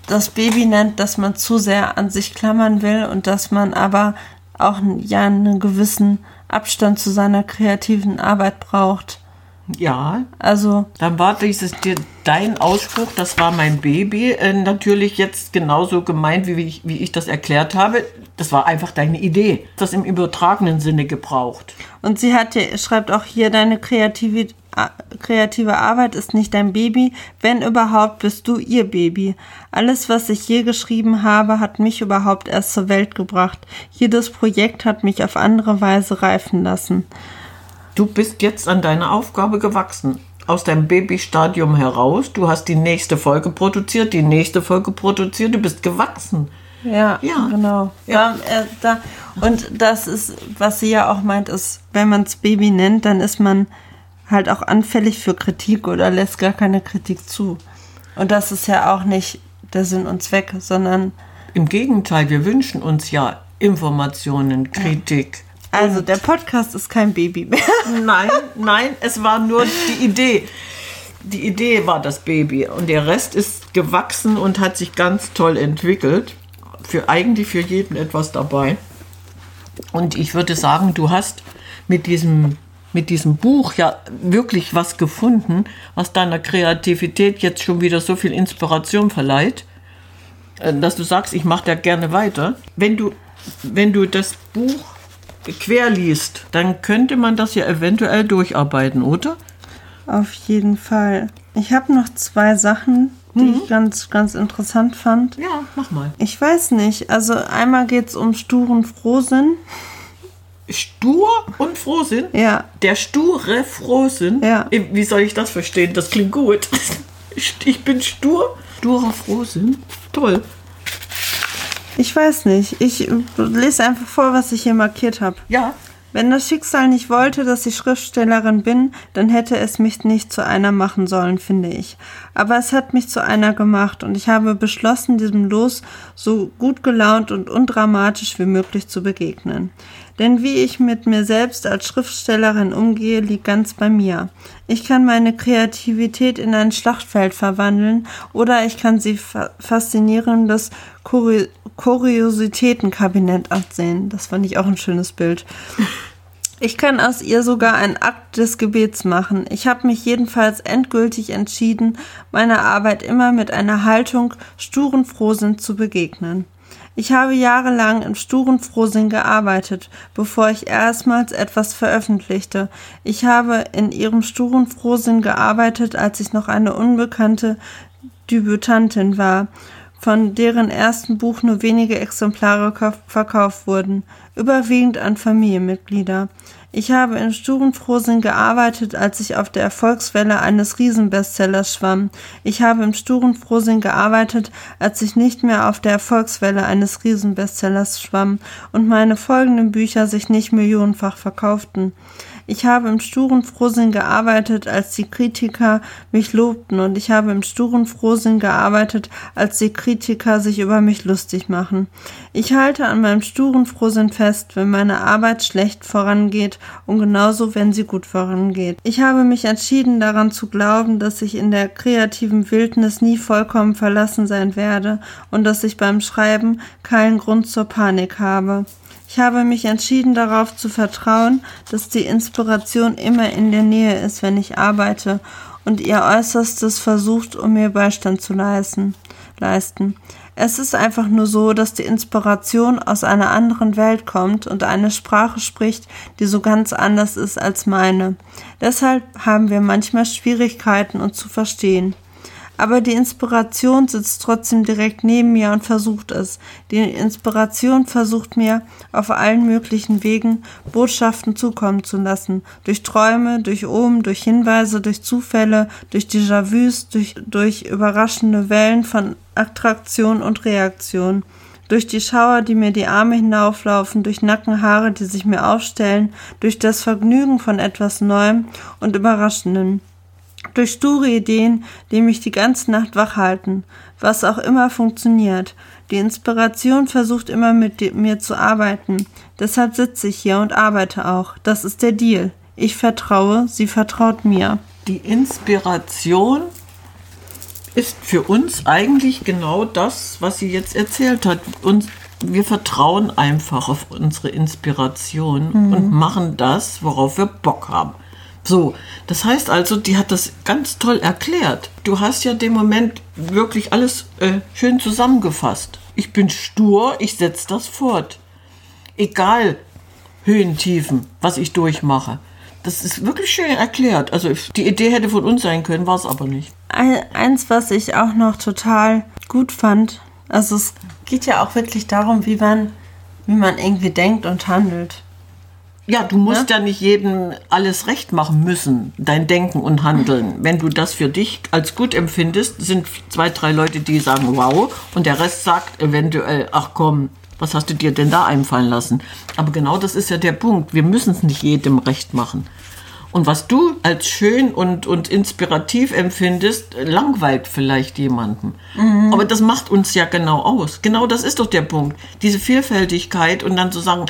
das Baby nennt, dass man zu sehr an sich klammern will und dass man aber auch ja einen gewissen Abstand zu seiner kreativen Arbeit braucht. Ja. Also. Dann war dieses dein Ausspruch, das war mein Baby, äh, natürlich jetzt genauso gemeint, wie ich, wie ich das erklärt habe. Das war einfach deine Idee. Das im übertragenen Sinne gebraucht. Und sie hat schreibt auch hier, deine kreative, kreative Arbeit ist nicht dein Baby. Wenn überhaupt, bist du ihr Baby. Alles, was ich je geschrieben habe, hat mich überhaupt erst zur Welt gebracht. Jedes Projekt hat mich auf andere Weise reifen lassen. Du bist jetzt an deiner Aufgabe gewachsen. Aus deinem Babystadium heraus. Du hast die nächste Folge produziert, die nächste Folge produziert. Du bist gewachsen. Ja, ja. genau. Ja. Da, äh, da, und das ist, was sie ja auch meint, ist, wenn man es Baby nennt, dann ist man halt auch anfällig für Kritik oder lässt gar keine Kritik zu. Und das ist ja auch nicht der Sinn und Zweck, sondern. Im Gegenteil, wir wünschen uns ja Informationen, Kritik. Also der Podcast ist kein Baby mehr. Nein, nein, es war nur die Idee. Die Idee war das Baby und der Rest ist gewachsen und hat sich ganz toll entwickelt. Für eigentlich für jeden etwas dabei. Und ich würde sagen, du hast mit diesem mit diesem Buch ja wirklich was gefunden, was deiner Kreativität jetzt schon wieder so viel Inspiration verleiht, äh, dass du sagst, ich mache da gerne weiter. Wenn du, wenn du das Buch quer liest, dann könnte man das ja eventuell durcharbeiten, oder? Auf jeden Fall. Ich habe noch zwei Sachen, die mhm. ich ganz, ganz interessant fand. Ja, mach mal. Ich weiß nicht. Also einmal geht es um sturen Frohsinn. Stur und Frohsinn? Ja. Der sture Frohsinn? Ja. Wie soll ich das verstehen? Das klingt gut. Ich bin stur. Sturer Frohsinn? Toll. Ich weiß nicht. Ich lese einfach vor, was ich hier markiert habe. Ja. Wenn das Schicksal nicht wollte, dass ich Schriftstellerin bin, dann hätte es mich nicht zu einer machen sollen, finde ich. Aber es hat mich zu einer gemacht und ich habe beschlossen, diesem Los so gut gelaunt und undramatisch wie möglich zu begegnen. Denn wie ich mit mir selbst als Schriftstellerin umgehe, liegt ganz bei mir. Ich kann meine Kreativität in ein Schlachtfeld verwandeln oder ich kann sie fa faszinierendes Kuri Kuriositätenkabinett ansehen. Das fand ich auch ein schönes Bild. Ich kann aus ihr sogar einen Akt des Gebets machen. Ich habe mich jedenfalls endgültig entschieden, meiner Arbeit immer mit einer Haltung sturen Frohsinn zu begegnen. Ich habe jahrelang im sturen Frohsinn gearbeitet, bevor ich erstmals etwas veröffentlichte. Ich habe in ihrem sturen Frohsinn gearbeitet, als ich noch eine unbekannte Debütantin war, von deren ersten Buch nur wenige Exemplare verkauft wurden, überwiegend an Familienmitglieder. Ich habe in sturen Frohsinn gearbeitet, als ich auf der Erfolgswelle eines Riesenbestsellers schwamm. Ich habe im sturen Frohsinn gearbeitet, als ich nicht mehr auf der Erfolgswelle eines Riesenbestsellers schwamm und meine folgenden Bücher sich nicht millionenfach verkauften. Ich habe im sturen Frohsinn gearbeitet, als die Kritiker mich lobten, und ich habe im sturen Frohsinn gearbeitet, als die Kritiker sich über mich lustig machen. Ich halte an meinem sturen Frohsinn fest, wenn meine Arbeit schlecht vorangeht und genauso, wenn sie gut vorangeht. Ich habe mich entschieden daran zu glauben, dass ich in der kreativen Wildnis nie vollkommen verlassen sein werde und dass ich beim Schreiben keinen Grund zur Panik habe. Ich habe mich entschieden darauf zu vertrauen, dass die Inspiration immer in der Nähe ist, wenn ich arbeite und ihr Äußerstes versucht, um mir Beistand zu leisten. leisten. Es ist einfach nur so, dass die Inspiration aus einer anderen Welt kommt und eine Sprache spricht, die so ganz anders ist als meine. Deshalb haben wir manchmal Schwierigkeiten, uns zu verstehen. Aber die Inspiration sitzt trotzdem direkt neben mir und versucht es. Die Inspiration versucht mir auf allen möglichen Wegen Botschaften zukommen zu lassen. Durch Träume, durch Ohm, durch Hinweise, durch Zufälle, durch Déjà-vus, durch, durch überraschende Wellen von Attraktion und Reaktion. Durch die Schauer, die mir die Arme hinauflaufen, durch Nackenhaare, die sich mir aufstellen, durch das Vergnügen von etwas Neuem und Überraschenden durch sture Ideen, die mich die ganze Nacht wach halten, was auch immer funktioniert. Die Inspiration versucht immer mit mir zu arbeiten. Deshalb sitze ich hier und arbeite auch. Das ist der Deal. Ich vertraue, sie vertraut mir. Die Inspiration ist für uns eigentlich genau das, was sie jetzt erzählt hat. Uns, wir vertrauen einfach auf unsere Inspiration mhm. und machen das, worauf wir Bock haben. So, das heißt also, die hat das ganz toll erklärt. Du hast ja dem Moment wirklich alles äh, schön zusammengefasst. Ich bin stur, ich setze das fort. Egal Höhen, Tiefen, was ich durchmache. Das ist wirklich schön erklärt. Also die Idee hätte von uns sein können, war es aber nicht. Eins, was ich auch noch total gut fand, also es geht ja auch wirklich darum, wie man, wie man irgendwie denkt und handelt. Ja, du musst ja? ja nicht jedem alles recht machen müssen, dein Denken und Handeln. Wenn du das für dich als gut empfindest, sind zwei, drei Leute, die sagen, wow, und der Rest sagt eventuell, ach komm, was hast du dir denn da einfallen lassen? Aber genau das ist ja der Punkt. Wir müssen es nicht jedem recht machen. Und was du als schön und, und inspirativ empfindest, langweilt vielleicht jemanden. Mhm. Aber das macht uns ja genau aus. Genau das ist doch der Punkt. Diese Vielfältigkeit und dann zu sagen,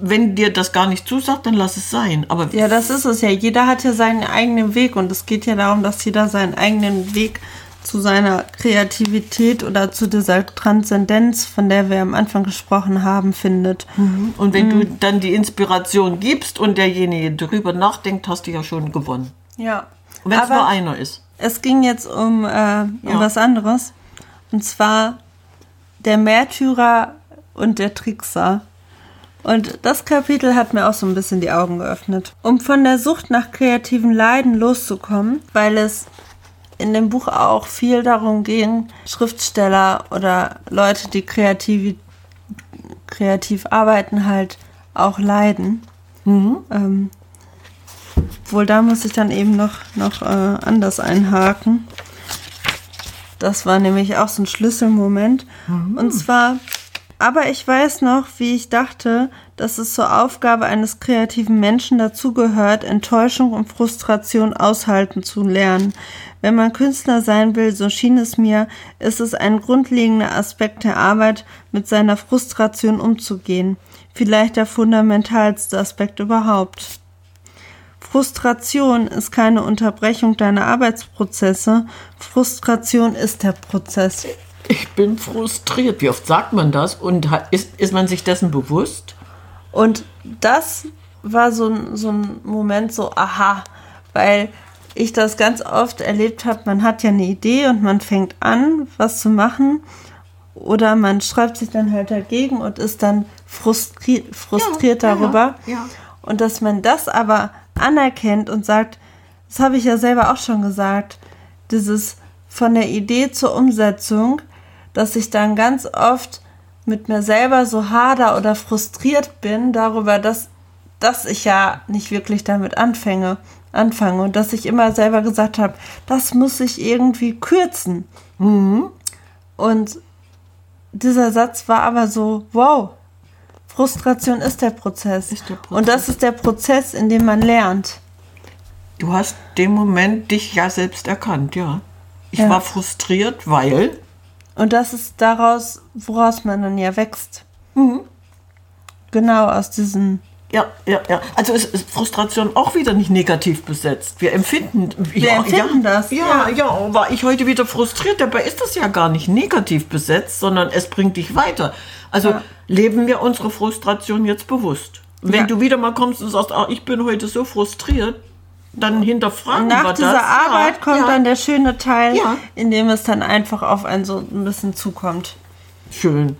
wenn dir das gar nicht zusagt, dann lass es sein. Aber ja, das ist es ja. Jeder hat ja seinen eigenen Weg und es geht ja darum, dass jeder seinen eigenen Weg zu seiner Kreativität oder zu dieser Transzendenz, von der wir am Anfang gesprochen haben, findet. Mhm. Und wenn mhm. du dann die Inspiration gibst und derjenige darüber nachdenkt, hast du ja schon gewonnen. Ja. Wenn es nur einer ist. Es ging jetzt um, äh, um ja. was anderes. Und zwar der Märtyrer und der Trickser. Und das Kapitel hat mir auch so ein bisschen die Augen geöffnet. Um von der Sucht nach kreativen Leiden loszukommen, weil es in dem Buch auch viel darum ging, Schriftsteller oder Leute, die kreativ, kreativ arbeiten, halt auch leiden. Mhm. Ähm, wohl da muss ich dann eben noch, noch äh, anders einhaken. Das war nämlich auch so ein Schlüsselmoment. Mhm. Und zwar aber ich weiß noch, wie ich dachte, dass es zur Aufgabe eines kreativen Menschen dazugehört, Enttäuschung und Frustration aushalten zu lernen. Wenn man Künstler sein will, so schien es mir, ist es ein grundlegender Aspekt der Arbeit, mit seiner Frustration umzugehen. Vielleicht der fundamentalste Aspekt überhaupt. Frustration ist keine Unterbrechung deiner Arbeitsprozesse. Frustration ist der Prozess ich bin frustriert. Wie oft sagt man das? Und ist, ist man sich dessen bewusst? Und das war so ein, so ein Moment so, aha, weil ich das ganz oft erlebt habe, man hat ja eine Idee und man fängt an, was zu machen oder man schreibt sich dann halt dagegen und ist dann frustri frustriert ja, darüber. Ja, ja. Und dass man das aber anerkennt und sagt, das habe ich ja selber auch schon gesagt, dieses von der Idee zur Umsetzung, dass ich dann ganz oft mit mir selber so hader oder frustriert bin darüber, dass, dass ich ja nicht wirklich damit anfange, anfange und dass ich immer selber gesagt habe, das muss ich irgendwie kürzen. Mhm. Und dieser Satz war aber so, wow, Frustration ist der Prozess. Ist der Prozess. Und das ist der Prozess, in dem man lernt. Du hast den Moment dich ja selbst erkannt, ja. Ich ja. war frustriert, weil. Und das ist daraus, woraus man dann ja wächst. Mhm. Genau, aus diesen ja, ja, ja. Also ist, ist Frustration auch wieder nicht negativ besetzt. Wir empfinden, Wir ja, empfinden ja, das. Ja, ja, ja, war ich heute wieder frustriert. Dabei ist das ja gar nicht negativ besetzt, sondern es bringt dich weiter. Also ja. leben wir unsere Frustration jetzt bewusst. Wenn ja. du wieder mal kommst und sagst, ach, ich bin heute so frustriert, dann hinterfragen Nach wir das. Nach dieser Arbeit kommt dann der schöne Teil, in dem es dann einfach auf einen so ein bisschen zukommt. Schön.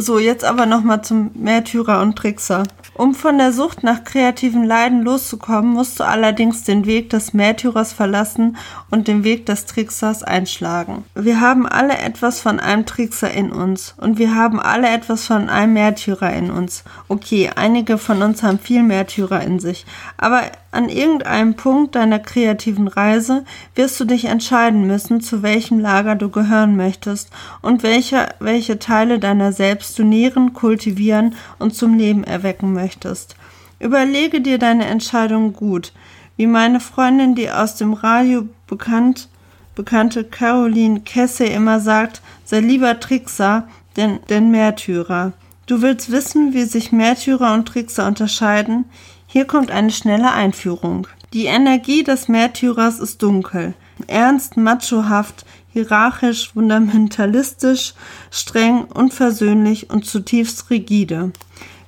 So, jetzt aber nochmal zum Märtyrer und Trickser. Um von der Sucht nach kreativen Leiden loszukommen, musst du allerdings den Weg des Märtyrers verlassen und den Weg des Tricksers einschlagen. Wir haben alle etwas von einem Trickser in uns und wir haben alle etwas von einem Märtyrer in uns. Okay, einige von uns haben viel Märtyrer in sich, aber an irgendeinem Punkt deiner kreativen Reise wirst du dich entscheiden müssen, zu welchem Lager du gehören möchtest und welche, welche Teile deiner selbst nähren, kultivieren und zum Leben erwecken möchtest. Überlege dir deine Entscheidung gut. Wie meine Freundin, die aus dem Radio bekannt, bekannte Caroline Kesse immer sagt, sei lieber Trickser, denn, denn Märtyrer. Du willst wissen, wie sich Märtyrer und Trickser unterscheiden? Hier kommt eine schnelle Einführung. Die Energie des Märtyrers ist dunkel, ernst, machohaft, hierarchisch, fundamentalistisch, streng, unversöhnlich und zutiefst rigide.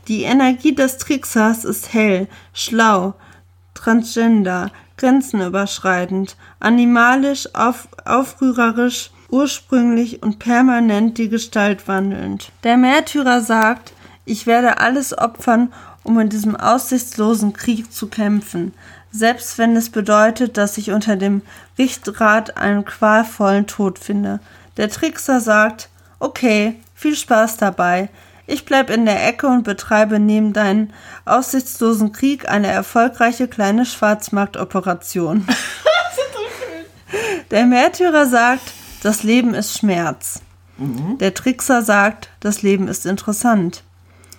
Die Energie des Tricksers ist hell, schlau, transgender, grenzenüberschreitend, animalisch, auf, aufrührerisch, ursprünglich und permanent die Gestalt wandelnd. Der Märtyrer sagt, ich werde alles opfern, um in diesem aussichtslosen Krieg zu kämpfen, selbst wenn es bedeutet, dass ich unter dem Richtrad einen qualvollen Tod finde. Der Trickser sagt, okay, viel Spaß dabei. Ich bleib in der Ecke und betreibe neben deinen aussichtslosen Krieg eine erfolgreiche kleine Schwarzmarktoperation. der Märtyrer sagt, das Leben ist Schmerz. Mhm. Der Trickser sagt, das Leben ist interessant.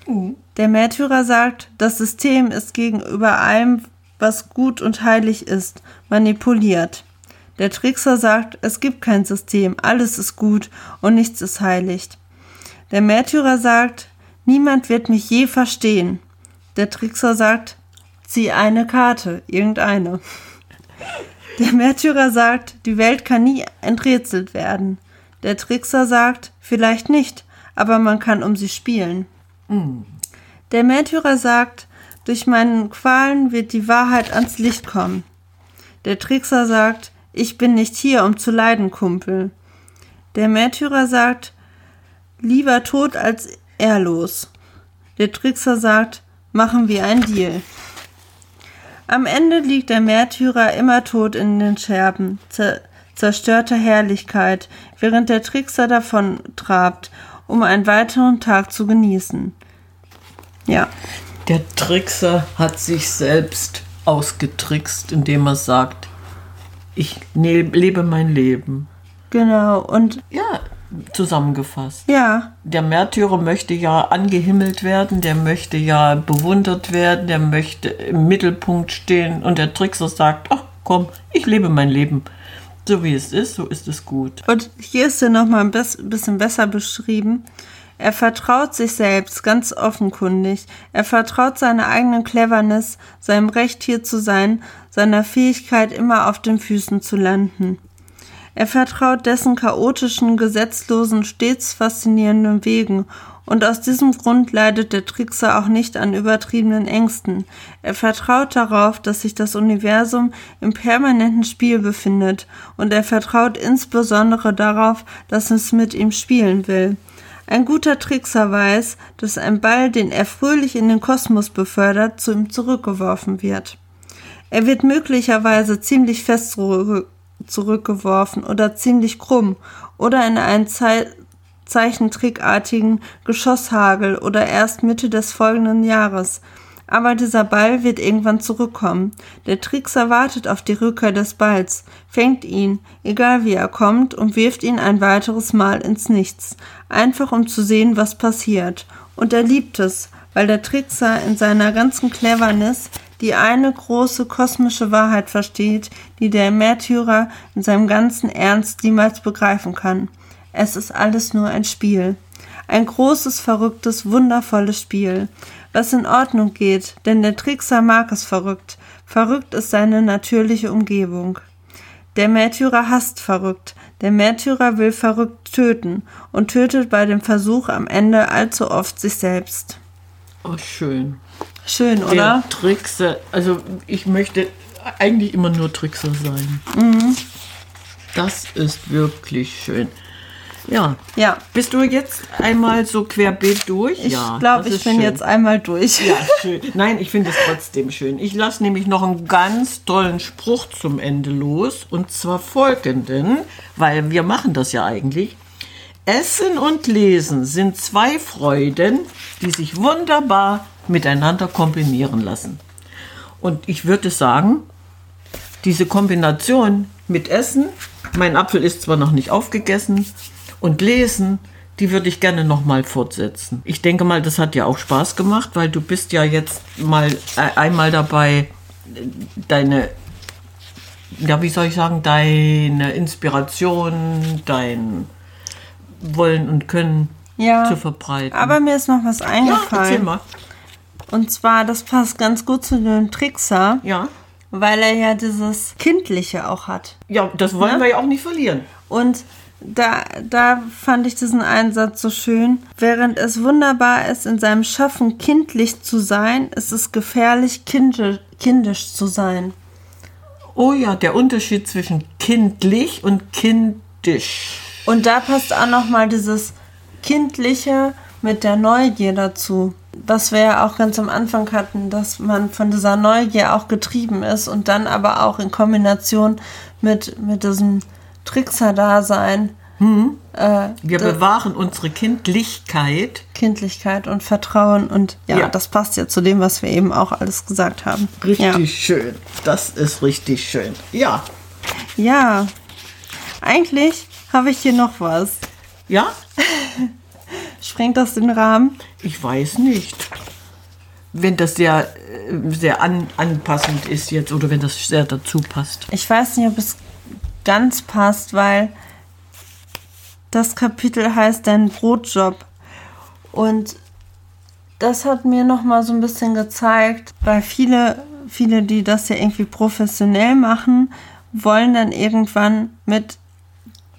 Mhm. Der Märtyrer sagt, das System ist gegenüber allem, was gut und heilig ist, manipuliert. Der Trickser sagt, es gibt kein System, alles ist gut und nichts ist heilig. Der Märtyrer sagt, niemand wird mich je verstehen. Der Trickser sagt, zieh eine Karte, irgendeine. Der Märtyrer sagt, die Welt kann nie enträtselt werden. Der Trickser sagt, vielleicht nicht, aber man kann um sie spielen. Mhm. Der Märtyrer sagt, durch meinen Qualen wird die Wahrheit ans Licht kommen. Der Trickser sagt, ich bin nicht hier, um zu leiden, Kumpel. Der Märtyrer sagt, lieber tot als ehrlos. Der Trickser sagt, machen wir ein Deal. Am Ende liegt der Märtyrer immer tot in den Scherben, zerstörter Herrlichkeit, während der Trickser davon trabt, um einen weiteren Tag zu genießen. Ja. Der Trickser hat sich selbst ausgetrickst, indem er sagt, ich ne-, lebe mein Leben. Genau, und. Ja, zusammengefasst. Ja. Der Märtyrer möchte ja angehimmelt werden, der möchte ja bewundert werden, der möchte im Mittelpunkt stehen und der Trickser sagt, ach komm, ich lebe mein Leben. So wie es ist, so ist es gut. Und hier ist er nochmal ein bisschen besser beschrieben. Er vertraut sich selbst ganz offenkundig. Er vertraut seiner eigenen Cleverness, seinem Recht hier zu sein, seiner Fähigkeit immer auf den Füßen zu landen. Er vertraut dessen chaotischen, gesetzlosen, stets faszinierenden Wegen Und aus diesem Grund leidet der Trickser auch nicht an übertriebenen Ängsten. Er vertraut darauf, dass sich das Universum im permanenten Spiel befindet, und er vertraut insbesondere darauf, dass es mit ihm spielen will. Ein guter Trickser weiß, dass ein Ball, den er fröhlich in den Kosmos befördert, zu ihm zurückgeworfen wird. Er wird möglicherweise ziemlich fest zurückgeworfen oder ziemlich krumm oder in einen Ze zeichentrickartigen Geschosshagel oder erst Mitte des folgenden Jahres. Aber dieser Ball wird irgendwann zurückkommen. Der Trickser wartet auf die Rückkehr des Balls, fängt ihn, egal wie er kommt, und wirft ihn ein weiteres Mal ins Nichts, einfach um zu sehen, was passiert. Und er liebt es, weil der Trickser in seiner ganzen Cleverness die eine große kosmische Wahrheit versteht, die der Märtyrer in seinem ganzen Ernst niemals begreifen kann. Es ist alles nur ein Spiel. Ein großes, verrücktes, wundervolles Spiel, was in Ordnung geht, denn der Trickser mag es verrückt. Verrückt ist seine natürliche Umgebung. Der Märtyrer hasst verrückt. Der Märtyrer will verrückt töten und tötet bei dem Versuch am Ende allzu oft sich selbst. Oh, schön. Schön, oder? Der Trickser, also ich möchte eigentlich immer nur Trickser sein. Mhm. Das ist wirklich schön. Ja. Ja. Bist du jetzt einmal so querbeet durch? Ich ja, glaube, ich bin schön. jetzt einmal durch. Ja, schön. Nein, ich finde es trotzdem schön. Ich lasse nämlich noch einen ganz tollen Spruch zum Ende los. Und zwar folgenden, weil wir machen das ja eigentlich. Essen und Lesen sind zwei Freuden, die sich wunderbar miteinander kombinieren lassen. Und ich würde sagen, diese Kombination mit Essen, mein Apfel ist zwar noch nicht aufgegessen, und Lesen, die würde ich gerne noch mal fortsetzen. Ich denke mal, das hat dir auch Spaß gemacht, weil du bist ja jetzt mal äh, einmal dabei, deine, ja, wie soll ich sagen, deine Inspiration, dein Wollen und Können ja, zu verbreiten. Aber mir ist noch was eingefallen. Ja, erzähl mal. Und zwar, das passt ganz gut zu dem Trickser. Ja. Weil er ja dieses Kindliche auch hat. Ja, das wollen ne? wir ja auch nicht verlieren. Und da, da fand ich diesen Einsatz so schön. Während es wunderbar ist, in seinem Schaffen kindlich zu sein, ist es gefährlich, kindisch, kindisch zu sein. Oh ja, der Unterschied zwischen kindlich und kindisch. Und da passt auch noch mal dieses kindliche mit der Neugier dazu was wir ja auch ganz am Anfang hatten, dass man von dieser Neugier auch getrieben ist und dann aber auch in Kombination mit, mit diesem Trickser-Dasein. Hm. Äh, wir bewahren unsere Kindlichkeit. Kindlichkeit und Vertrauen und ja, ja, das passt ja zu dem, was wir eben auch alles gesagt haben. Richtig ja. schön. Das ist richtig schön. Ja. Ja. Eigentlich habe ich hier noch was. Ja? Sprengt das den Rahmen? Ich weiß nicht. Wenn das sehr, äh, sehr an, anpassend ist jetzt oder wenn das sehr dazu passt. Ich weiß nicht, ob es ganz passt, weil das Kapitel heißt Dein Brotjob. Und das hat mir noch mal so ein bisschen gezeigt, weil viele, viele, die das ja irgendwie professionell machen, wollen dann irgendwann mit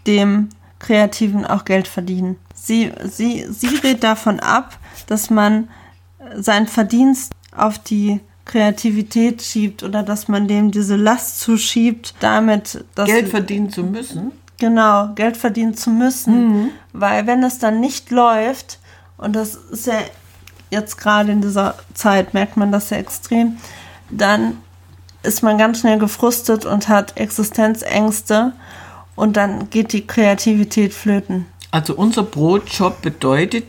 dem Kreativen auch Geld verdienen. Sie, sie, sie rät davon ab, dass man seinen Verdienst auf die Kreativität schiebt oder dass man dem diese Last zuschiebt, damit Geld verdienen zu müssen. Genau, Geld verdienen zu müssen, mhm. weil wenn es dann nicht läuft und das ist ja jetzt gerade in dieser Zeit merkt man das ja extrem, dann ist man ganz schnell gefrustet und hat Existenzängste und dann geht die Kreativität flöten. Also unser Brotjob bedeutet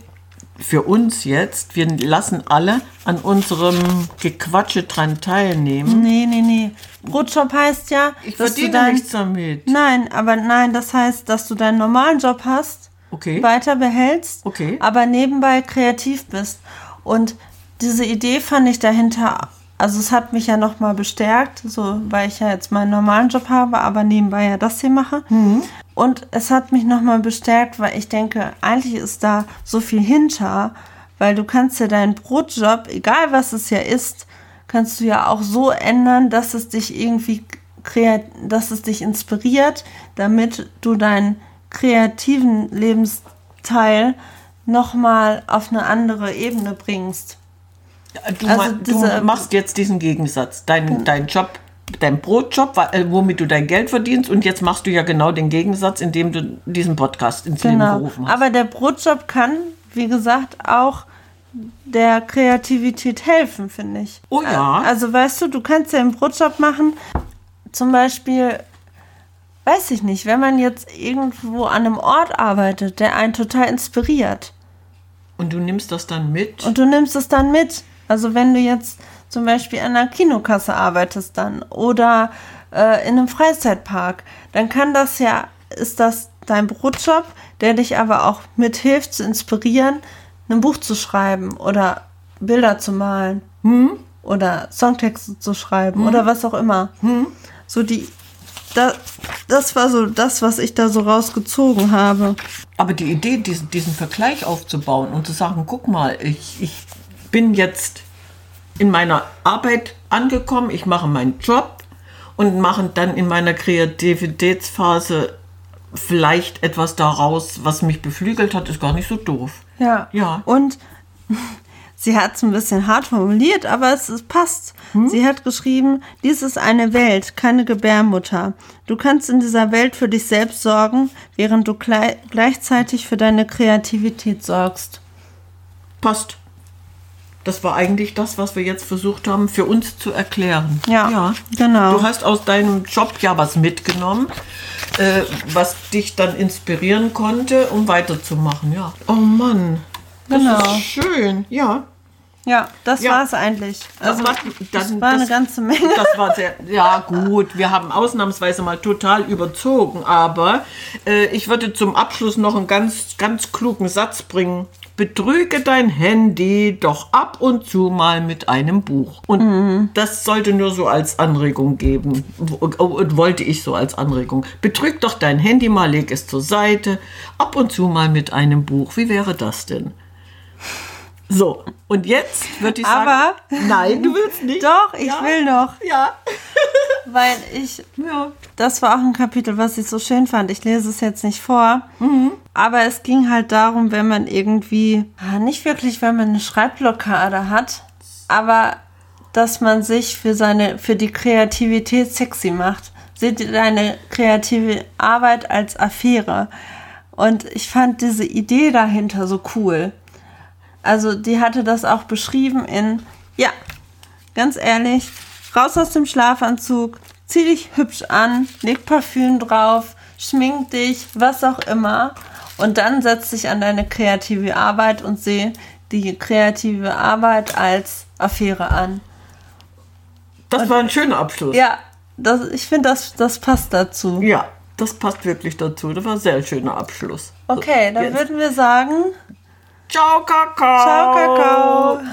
für uns jetzt, wir lassen alle an unserem Gequatsche dran teilnehmen. Nee, nee, nee. Brotjob heißt ja, ich verdiene dein, nichts damit. Nein, aber nein, das heißt, dass du deinen normalen Job hast, okay. weiter behältst, okay. aber nebenbei kreativ bist. Und diese Idee fand ich dahinter, also es hat mich ja nochmal bestärkt, so weil ich ja jetzt meinen normalen Job habe, aber nebenbei ja das hier mache. Mhm. Und es hat mich nochmal bestärkt, weil ich denke, eigentlich ist da so viel hinter, weil du kannst ja deinen Brotjob, egal was es ja ist, kannst du ja auch so ändern, dass es dich irgendwie dass es dich inspiriert, damit du deinen kreativen Lebensteil nochmal auf eine andere Ebene bringst. Du, Also ma- du diese- machst jetzt diesen Gegensatz. Dein, dein Job, dein Brotjob, äh, womit du dein Geld verdienst und jetzt machst du ja genau den Gegensatz, indem du diesen Podcast ins Leben Genau. gerufen hast. Aber der Brotjob kann, wie gesagt, auch der Kreativität helfen, finde ich. Oh ja. Also weißt du, du kannst ja einen Brotjob machen, zum Beispiel, weiß ich nicht, wenn man jetzt irgendwo an einem Ort arbeitet, der einen total inspiriert und du nimmst das dann mit. und du nimmst es dann mit. Also wenn du jetzt zum Beispiel an einer Kinokasse arbeitest dann oder äh, in einem Freizeitpark, dann kann das ja, ist das dein Brotjob, der dich aber auch mithilft zu inspirieren, ein Buch zu schreiben oder Bilder zu malen oder Songtexte zu schreiben oder was auch immer. So die, da, das war so das, was ich da so rausgezogen habe. Aber die Idee, diesen, diesen Vergleich aufzubauen und zu sagen, guck mal, ich, ich bin jetzt in meiner Arbeit angekommen, ich mache meinen Job und mache dann in meiner Kreativitätsphase vielleicht etwas daraus, was mich beflügelt hat, ist gar nicht so doof. Ja. Ja. Und sie hat es ein bisschen hart formuliert, aber es, es passt. Hm? Sie hat geschrieben, dies ist eine Welt, keine Gebärmutter. Du kannst in dieser Welt für dich selbst sorgen, während du glei gleichzeitig für deine Kreativität sorgst. Passt. Das war eigentlich das, was wir jetzt versucht haben, für uns zu erklären. Ja, genau. Du hast aus deinem Job ja was mitgenommen, äh, was dich dann inspirieren konnte, um weiterzumachen. Ja. Oh Mann. Das Genau. ist schön. Ja. Ja, das Ja. war es eigentlich. Also, war- das dann- war eine das- ganze Menge. Das war sehr, ja gut, wir haben ausnahmsweise mal total überzogen, aber äh, ich würde zum Abschluss noch einen ganz, ganz klugen Satz bringen. Betrüge dein Handy doch ab und zu mal mit einem Buch. Und das sollte nur so als Anregung geben. Und wollte ich so als Anregung. Betrüg doch dein Handy mal, leg es zur Seite. Ab und zu mal mit einem Buch. Wie wäre das denn? So, und jetzt würde ich sagen. Aber- Nein, du willst nicht. Doch, ich Ja. will noch, Ja. weil ich Ja. Das war auch ein Kapitel, was ich so schön fand. Ich lese es jetzt nicht vor. Aber es ging halt darum, wenn man irgendwie, ah, nicht wirklich, wenn man eine Schreibblockade hat, aber dass man sich für seine, für die Kreativität sexy macht. Seht ihr deine kreative Arbeit als Affäre. Und ich fand diese Idee dahinter so cool. Also die hatte das auch beschrieben in, ja, ganz ehrlich, raus aus dem Schlafanzug, zieh dich hübsch an, leg Parfüm drauf, schmink dich, was auch immer. Und dann setz dich an deine kreative Arbeit und seh die kreative Arbeit als Affäre an. Das war ein schöner Abschluss. Ja, das, ich finde, das, das passt dazu. Ja, das passt wirklich dazu. Das war ein sehr schöner Abschluss. Okay, dann Jetzt. würden wir sagen, Ciao, Kakao. ciao, Kakao.